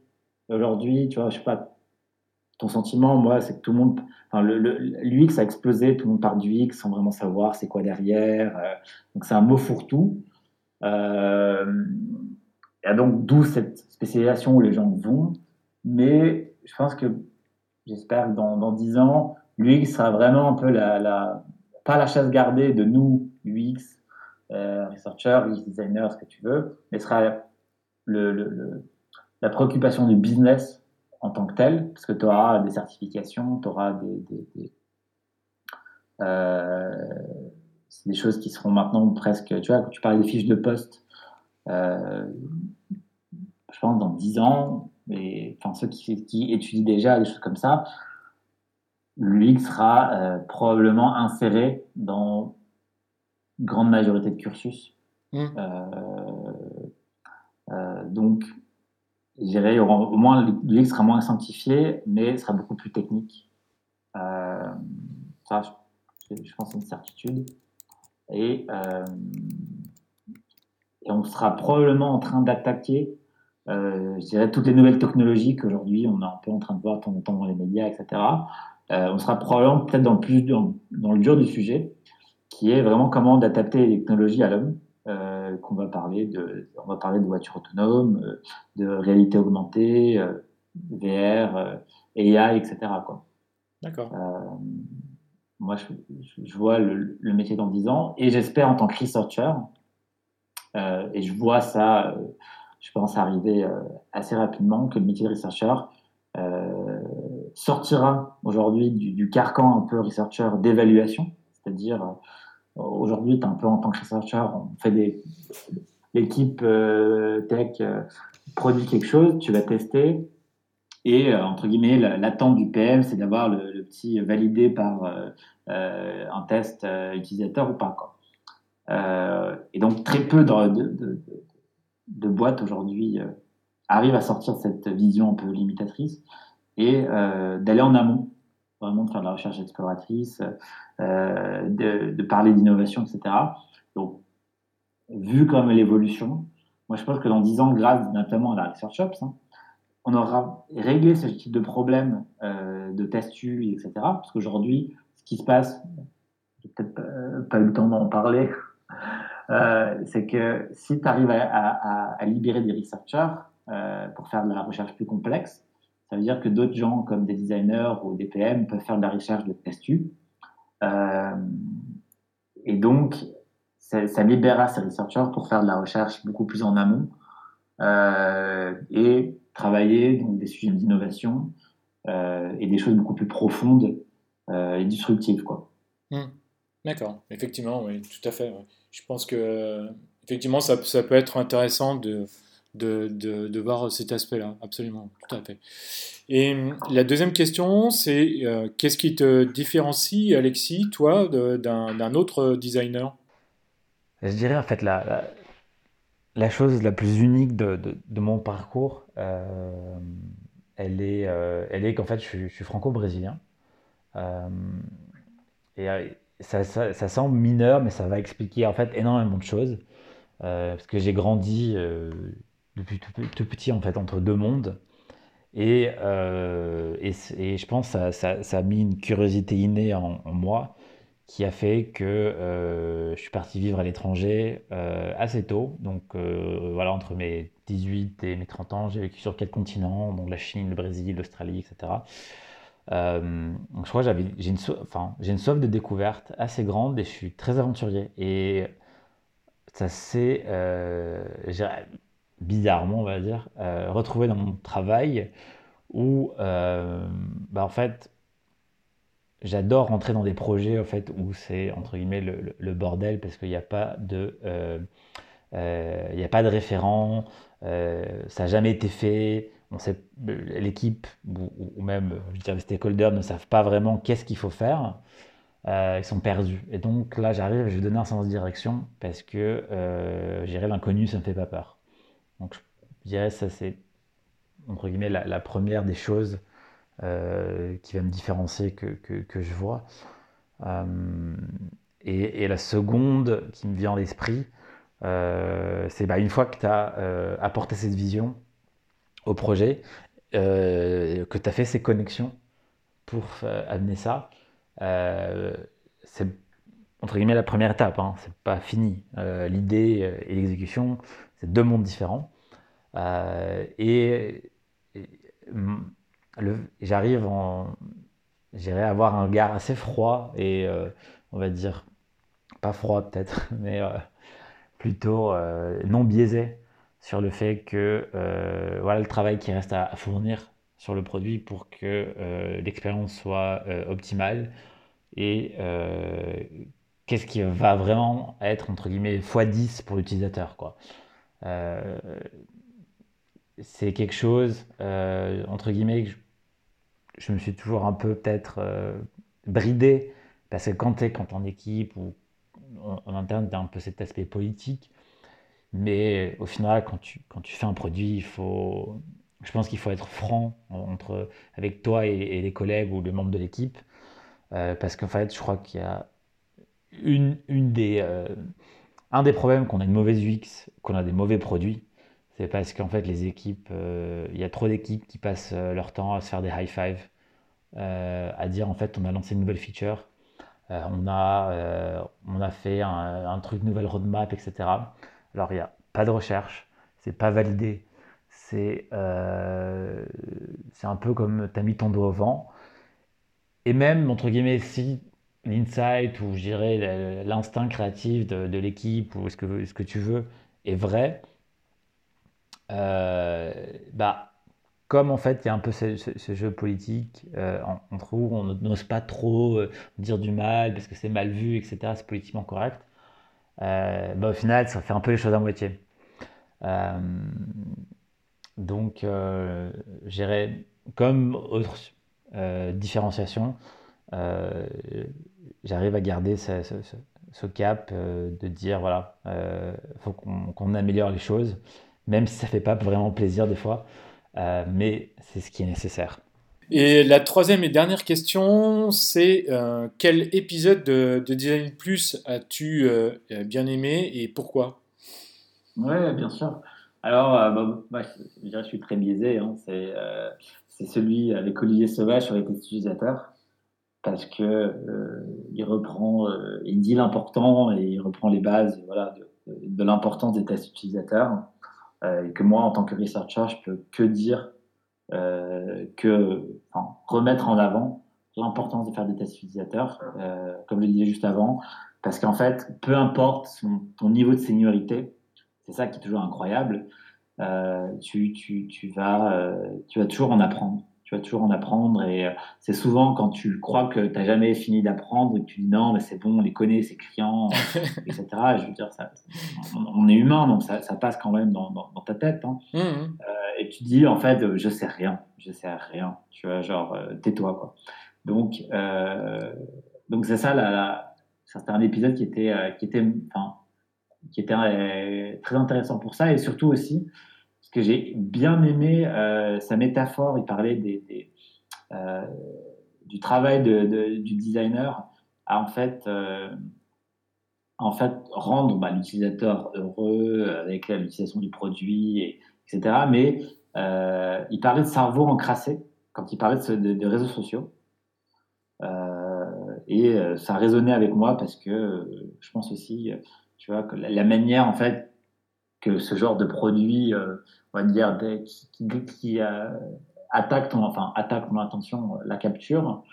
Aujourd'hui, tu vois, je sais pas, ton sentiment, moi, c'est que tout le monde, enfin, l'UX a explosé, tout le monde parle du sans vraiment savoir c'est quoi derrière. donc c'est un mot fourre-tout. Euh, et donc, d'où cette spécialisation où les gens vont. Mais je pense que, j'espère que dans, dans 10 ans, l'UX sera vraiment un peu la, la, pas la chasse gardée de nous, UX, euh, researchers, UX designers, ce que tu veux, mais sera la préoccupation du business en tant que tel, parce que tu auras des certifications, tu auras des, des, des euh, choses qui seront maintenant presque, tu vois, quand tu parles des fiches de poste, euh, je pense dans 10 ans, et, enfin, ceux qui, étudient déjà des choses comme ça, l'UX sera probablement inséré dans grande majorité de cursus. Mmh. Euh, donc, je dirais, au moins, l'UX sera moins sanctifié, mais sera beaucoup plus technique. ça, je, je pense, c'est une certitude. Et et on sera probablement en train d'attaquer, euh, je dirais, toutes les nouvelles technologies qu'aujourd'hui on est un peu en train de voir de temps en temps dans les médias, etc. Euh, on sera probablement peut-être dans le plus dans, dans, le dur du sujet, qui est vraiment comment adapter les technologies à l'homme. Euh, qu'on va parler de, on va parler de voitures autonomes, euh, de réalité augmentée, euh, VR, AI, etc. D'accord. moi, je, je vois le, le, métier dans 10 ans et j'espère en tant que researcher euh, et je vois ça, euh, je pense, arriver euh, assez rapidement, que le métier de researcher sortira aujourd'hui du, carcan un peu researcher d'évaluation, c'est-à-dire aujourd'hui, tu un peu en tant que researcher, on fait des. L'équipe tech produit quelque chose, tu vas tester, et entre guillemets, l'attente du PM, c'est d'avoir le, petit validé par un test utilisateur ou pas. Quoi. Euh, et donc très peu de, de, boîtes aujourd'hui euh, arrivent à sortir cette vision un peu limitatrice et euh, d'aller en amont, vraiment de faire de la recherche exploratrice, de, parler d'innovation, etc. Donc, vu comme l'évolution, moi je pense que dans 10 ans, grâce notamment à la Research Ops, hein, on aura réglé ce type de problème de testu, etc. Parce qu'aujourd'hui, ce qui se passe, j'ai peut-être pas eu le temps d'en parler, *laughs* euh, c'est que si tu arrives à, libérer des researchers euh, pour faire de la recherche plus complexe, ça veut dire que d'autres gens comme des designers ou des PM peuvent faire de la recherche de testu. Euh, et donc, ça, libérera ces researchers pour faire de la recherche beaucoup plus en amont et travailler dans des sujets d'innovation et des choses beaucoup plus profondes et disruptives. Quoi. Mmh. D'accord, effectivement, oui, tout à fait. Je pense que effectivement, ça, ça, peut être intéressant de, de, de, voir cet aspect-là, absolument, tout à fait. Et hum, la deuxième question, c'est euh, qu'est-ce qui te différencie, Alexis, toi, d'un autre designer? Je dirais en fait la, la, chose la plus unique de, de mon parcours, euh, elle est, euh, est qu'en fait, je, suis, franco-brésilien. et ça, ça, semble mineur, mais ça va expliquer en fait énormément de choses. Parce que j'ai grandi depuis tout, petit en fait entre deux mondes. Et, euh, et, je pense que ça, ça, a mis une curiosité innée en, moi qui a fait que je suis parti vivre à l'étranger assez tôt. Donc voilà, entre mes 18 et mes 30 ans, j'ai vécu sur quatre continents, donc la Chine, le Brésil, l'Australie, etc. je crois que j'ai une, enfin, une soif de découverte assez grande et je suis très aventurier. Et ça s'est, bizarrement, on va dire, retrouvé dans mon travail où, bah, en fait, j'adore rentrer dans des projets en fait, où c'est entre guillemets le, bordel parce qu'il n'y a pas de euh, euh, il a pas de référent, euh, ça n'a jamais été fait. L'équipe ou, même les stakeholders ne savent pas vraiment qu'est-ce qu'il faut faire. ils sont perdus. Et donc là, j'arrive, je vais donner un sens de direction parce que gérer l'inconnu, ça ne me fait pas peur. Donc je dirais ça, c'est entre guillemets la, première des choses euh, qui va me différencier que, que, je vois. Euh, et, la seconde qui me vient à l'esprit, euh, c'est bah, une fois que tu as apporté cette vision au projet, que tu as fait ces connexions pour amener ça, c'est entre guillemets la première étape, hein, c'est pas fini. L'idée et l'exécution, deux mondes différents. et, j'arrive en, avoir un regard assez froid et euh, on va dire pas froid peut-être, *laughs* mais euh, plutôt euh, non biaisé sur le fait que voilà le travail qui reste à, fournir sur le produit pour que l'expérience soit optimale et qu'est-ce qui va vraiment être entre guillemets x10 pour l'utilisateur quoi c'est quelque chose entre guillemets que je me suis toujours un peu peut-être euh, bridé, parce que quand tu es quand en équipe ou en, interne, tu as un peu cet aspect politique. Mais au final, quand tu, quand tu fais un produit, il faut, je pense qu'il faut être franc entre, avec toi et, les collègues ou les membres de l'équipe. Euh, parce qu'en fait, je crois qu'il y a une, une des, euh, un des problèmes qu'on a une mauvaise UX, qu'on a des mauvais produits. C'est parce qu'en fait, les équipes, euh, il y a trop d'équipes qui passent euh, leur temps à se faire des high five, euh, à dire en fait, on a lancé une nouvelle feature, on, a, on a fait un, truc, nouvelle roadmap, etc. Alors, il n'y a pas de recherche, c'est pas validé, c'est c'est un peu comme tu as mis ton dos au vent. Et même, entre guillemets, si l'insight ou je l'instinct créatif de, de l'équipe ou ce que, ce que tu veux est vrai, euh, bah, comme en fait il y a un peu ce, jeu politique euh, entre où on n'ose pas trop euh, dire du mal parce que c'est mal vu, etc., c'est politiquement correct, bah, au final ça fait un peu les choses à moitié. donc, j'irais comme autre différenciation, j'arrive à garder ce, cap de dire voilà, il faut qu'on améliore les choses même si ça fait pas vraiment plaisir des fois, euh, mais c'est ce qui est nécessaire. Et la troisième et dernière question, c'est euh, quel épisode de, Design Plus as-tu euh, bien aimé et pourquoi? Oui, bien sûr. Alors, bah, bah, je, suis très biaisé. Hein. c'est celui avec Olivier Sauvage sur les utilisateurs parce que il reprend, il dit l'important et il reprend les bases de, l'importance des tests utilisateurs. Euh, et que moi, en tant que researcher, je peux que dire euh, que, remettre en avant l'importance de faire des tests utilisateurs, euh, comme je le disais juste avant, parce qu'en fait, peu importe ton niveau de seniorité, c'est ça qui est toujours incroyable, tu, vas, tu vas toujours en apprendre tu vas toujours en apprendre. Et euh, c'est souvent quand tu crois que tu n'as jamais fini d'apprendre et que tu dis non, mais c'est bon, on les connaît, c'est criant, etc. je veux dire, ça, on, est humain, donc ça, ça, passe quand même dans, dans, ta tête. Hein. Mmh, mmh. Euh, et tu dis, en fait, je sais rien, je sais rien. Tu vois, genre, euh, tais-toi, quoi. Donc, donc c'est ça, là, c'était un épisode qui était, qui était, enfin, qui était très intéressant pour ça et surtout aussi que j'ai bien aimé euh, sa métaphore. Il parlait des, euh, du travail de, du designer à en fait, euh, en fait rendre bah, l'utilisateur heureux avec l'utilisation du produit, etc. Mais il parlait de cerveau encrassé quand il parlait de, réseaux sociaux. et ça résonnait avec moi parce que je pense aussi, tu vois, que la manière en fait que ce genre de produit, euh, on va dire, qui, qui, attaque ton, enfin, attaque mon attention, la capture.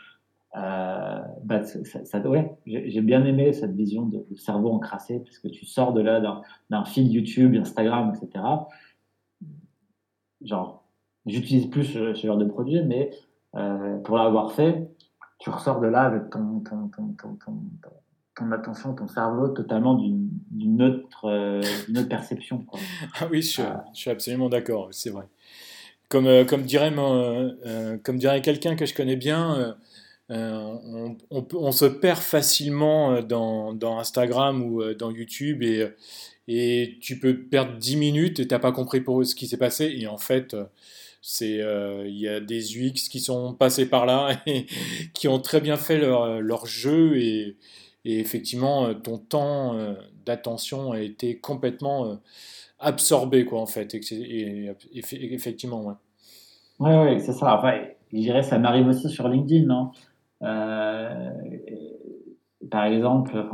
bah, ça, ouais, j'ai bien aimé cette vision de, cerveau encrassé, parce que tu sors de là d'un fil YouTube, Instagram, etc. Genre, j'utilise plus ce, genre de produit, mais pour l'avoir fait, tu ressors de là avec ton, ton, ton, ton attention, ton cerveau totalement d'une autre, euh, autre, perception. Quoi. *laughs* Ah oui, je, je suis absolument d'accord, c'est vrai. Comme, euh, comme dirait, euh, comme dirait quelqu'un que je connais bien, on, on, on, se perd facilement dans, dans, Instagram ou dans YouTube et, et tu peux perdre 10 minutes et tu n'as pas compris pour ce qui s'est passé. Et en fait, c'est il y a des UX qui sont passés par là *laughs* et qui ont très bien fait leur, leur jeu et, et effectivement, euh, ton temps euh, d'attention a été complètement euh, absorbé, quoi, en fait. Et, effectivement, ouais. Oui, ouais, c'est ça. Enfin, je dirais, ça m'arrive aussi sur LinkedIn, non? Par exemple,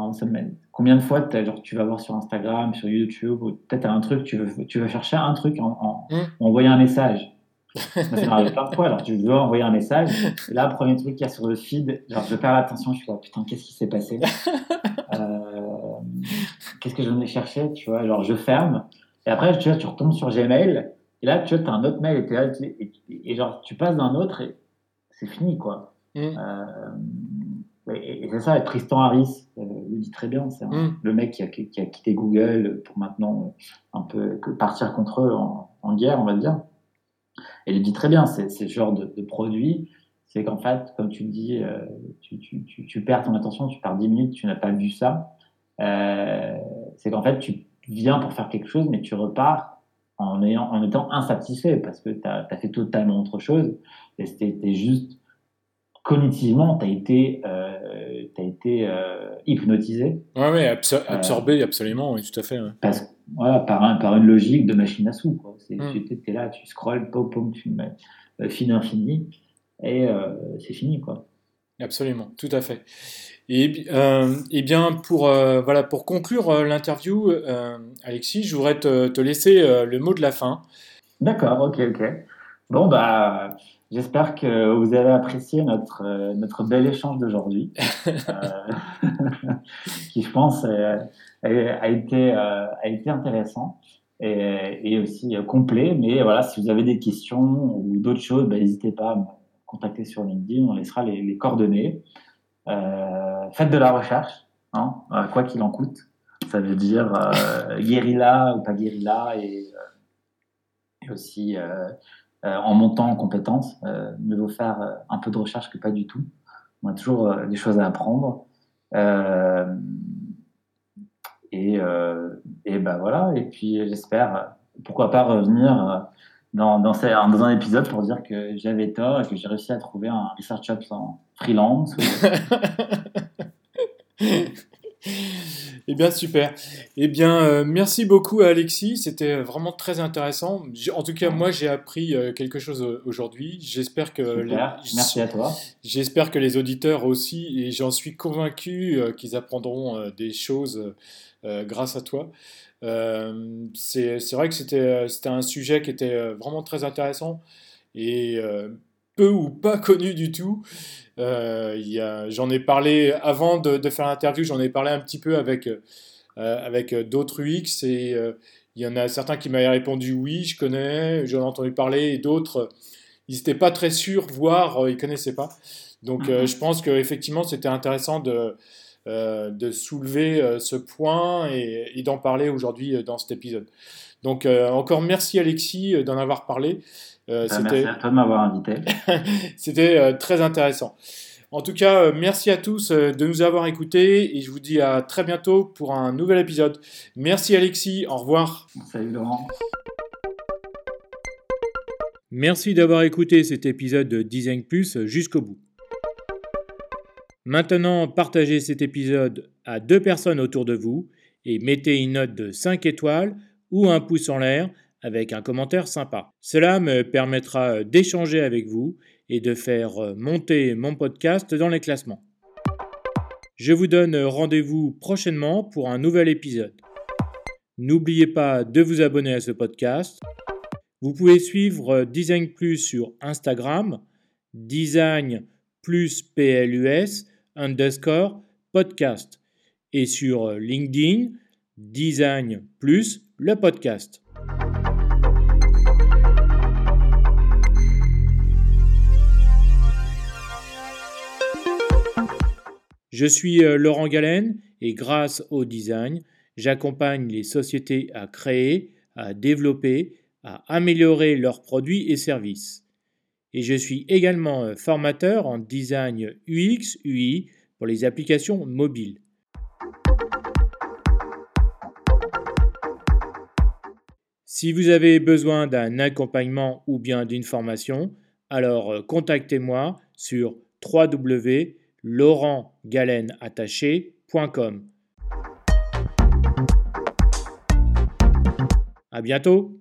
combien de fois genre, tu vas voir sur Instagram, sur YouTube, ou peut-être un truc, tu veux, tu veux chercher un truc en, en, mmh. envoyer un message? Ça m'arrive plein de fois. Alors, tu dois envoyer un message. Et là, premier truc qu'il y a sur le feed, genre, je perds l'attention. Je suis là, putain, qu'est-ce qui s'est passé? Euh, Qu'est-ce que je venais chercher Tu vois, genre, je ferme. Et après, tu vois, tu retombes sur Gmail. Et là, tu vois, tu as un autre mail. Et, là, et, genre, tu passes d'un autre et c'est fini, quoi. Mm. Euh, et, c'est ça, Tristan Harris euh, le dit très bien. C'est mm. le mec qui a, qui a, quitté Google pour maintenant un peu partir contre eux en, en guerre, on va dire. Et il dit très bien, c'est ce genre de, produit, c'est qu'en fait, comme tu dis, euh, tu, perds ton attention, tu perds 10 minutes, tu n'as pas vu ça. Euh, c'est qu'en fait, tu viens pour faire quelque chose, mais tu repars en, étant insatisfait parce que tu as, fait totalement autre chose. Et c'était juste cognitivement, tu as été, euh, as été hypnotisé. Oui, ouais, absorbé, absolument, oui, tout à fait. Parce, voilà, par, un, par une logique de machine à sous. Quoi. Hmm. Tu es, là, tu scrolls, pom, pom, tu mets euh, fini, infini, et euh, c'est fini. quoi. Absolument, tout à fait. Et, euh, et bien, pour, voilà, pour conclure l'interview, Alexis, je voudrais te, te laisser le mot de la fin. D'accord, ok, ok. Bon, bah, j'espère que vous avez apprécié notre, notre bel échange d'aujourd'hui, *laughs* *laughs* qui, je pense, a, été, a été intéressant et, aussi euh, complet. Mais voilà, si vous avez des questions ou d'autres choses, ben, n'hésitez pas à me contacter sur LinkedIn, on laissera les, coordonnées. Euh, faites de la recherche, hein, euh, quoi qu'il en coûte. Ça veut dire *laughs* guérilla ou pas guérilla et, et aussi en montant en compétences. mieux vaut faire un peu de recherche que pas du tout. On a toujours des choses à apprendre. Et, euh, et ben voilà, et puis j'espère, pourquoi pas revenir euh, dans, dans, dans, un épisode pour dire que j'avais tort et que j'ai réussi à trouver un research ops en freelance. *laughs* Eh bien, super. Eh bien, euh, merci beaucoup à Alexis. C'était vraiment très intéressant. En tout cas, moi, j'ai appris quelque chose aujourd'hui. J'espère que. Les... Merci à toi. J'espère que les auditeurs aussi, et j'en suis convaincu qu'ils apprendront des choses euh, grâce à toi. Euh, c'est vrai que c'était un sujet qui était euh, vraiment très intéressant et peu ou pas connu du tout. j'en ai parlé avant de, faire l'interview, j'en ai parlé un petit peu avec, avec d'autres UX et il y en a certains qui m'avaient répondu oui, je connais, j'en ai entendu parler et d'autres, ils n'étaient pas très sûrs, voire ils ne connaissaient pas. Donc mm-hmm. je pense qu'effectivement c'était intéressant de, euh, de soulever euh, ce point et, d'en parler aujourd'hui euh, dans cet épisode. Donc encore merci Alexis d'en avoir parlé. Bah, merci à toi de m'avoir invité. *laughs* C'était très intéressant. En tout cas, merci à tous de nous avoir écoutés et je vous dis à très bientôt pour un nouvel épisode. Merci Alexis, au revoir. Salut Laurent. Merci d'avoir écouté cet épisode de Design Plus jusqu'au bout. Maintenant, partagez cet épisode à deux personnes autour de vous et mettez une note de 5 étoiles ou un pouce en l'air avec un commentaire sympa. Cela me permettra d'échanger avec vous et de faire monter mon podcast dans les classements. Je vous donne rendez-vous prochainement pour un nouvel épisode. N'oubliez pas de vous abonner à ce podcast. Vous pouvez suivre Design Plus sur Instagram, Design plus PLUS underscore podcast et sur LinkedIn, Design plus le podcast. Je suis euh, Laurent Galen et grâce au design, j'accompagne les sociétés à créer, à développer, à améliorer leurs produits et services. Et je suis également euh, formateur en design UX, UI pour les applications mobiles. Si vous avez besoin d'un accompagnement ou bien d'une formation, alors euh, contactez-moi sur www laurentgalenattaché.com. À bientôt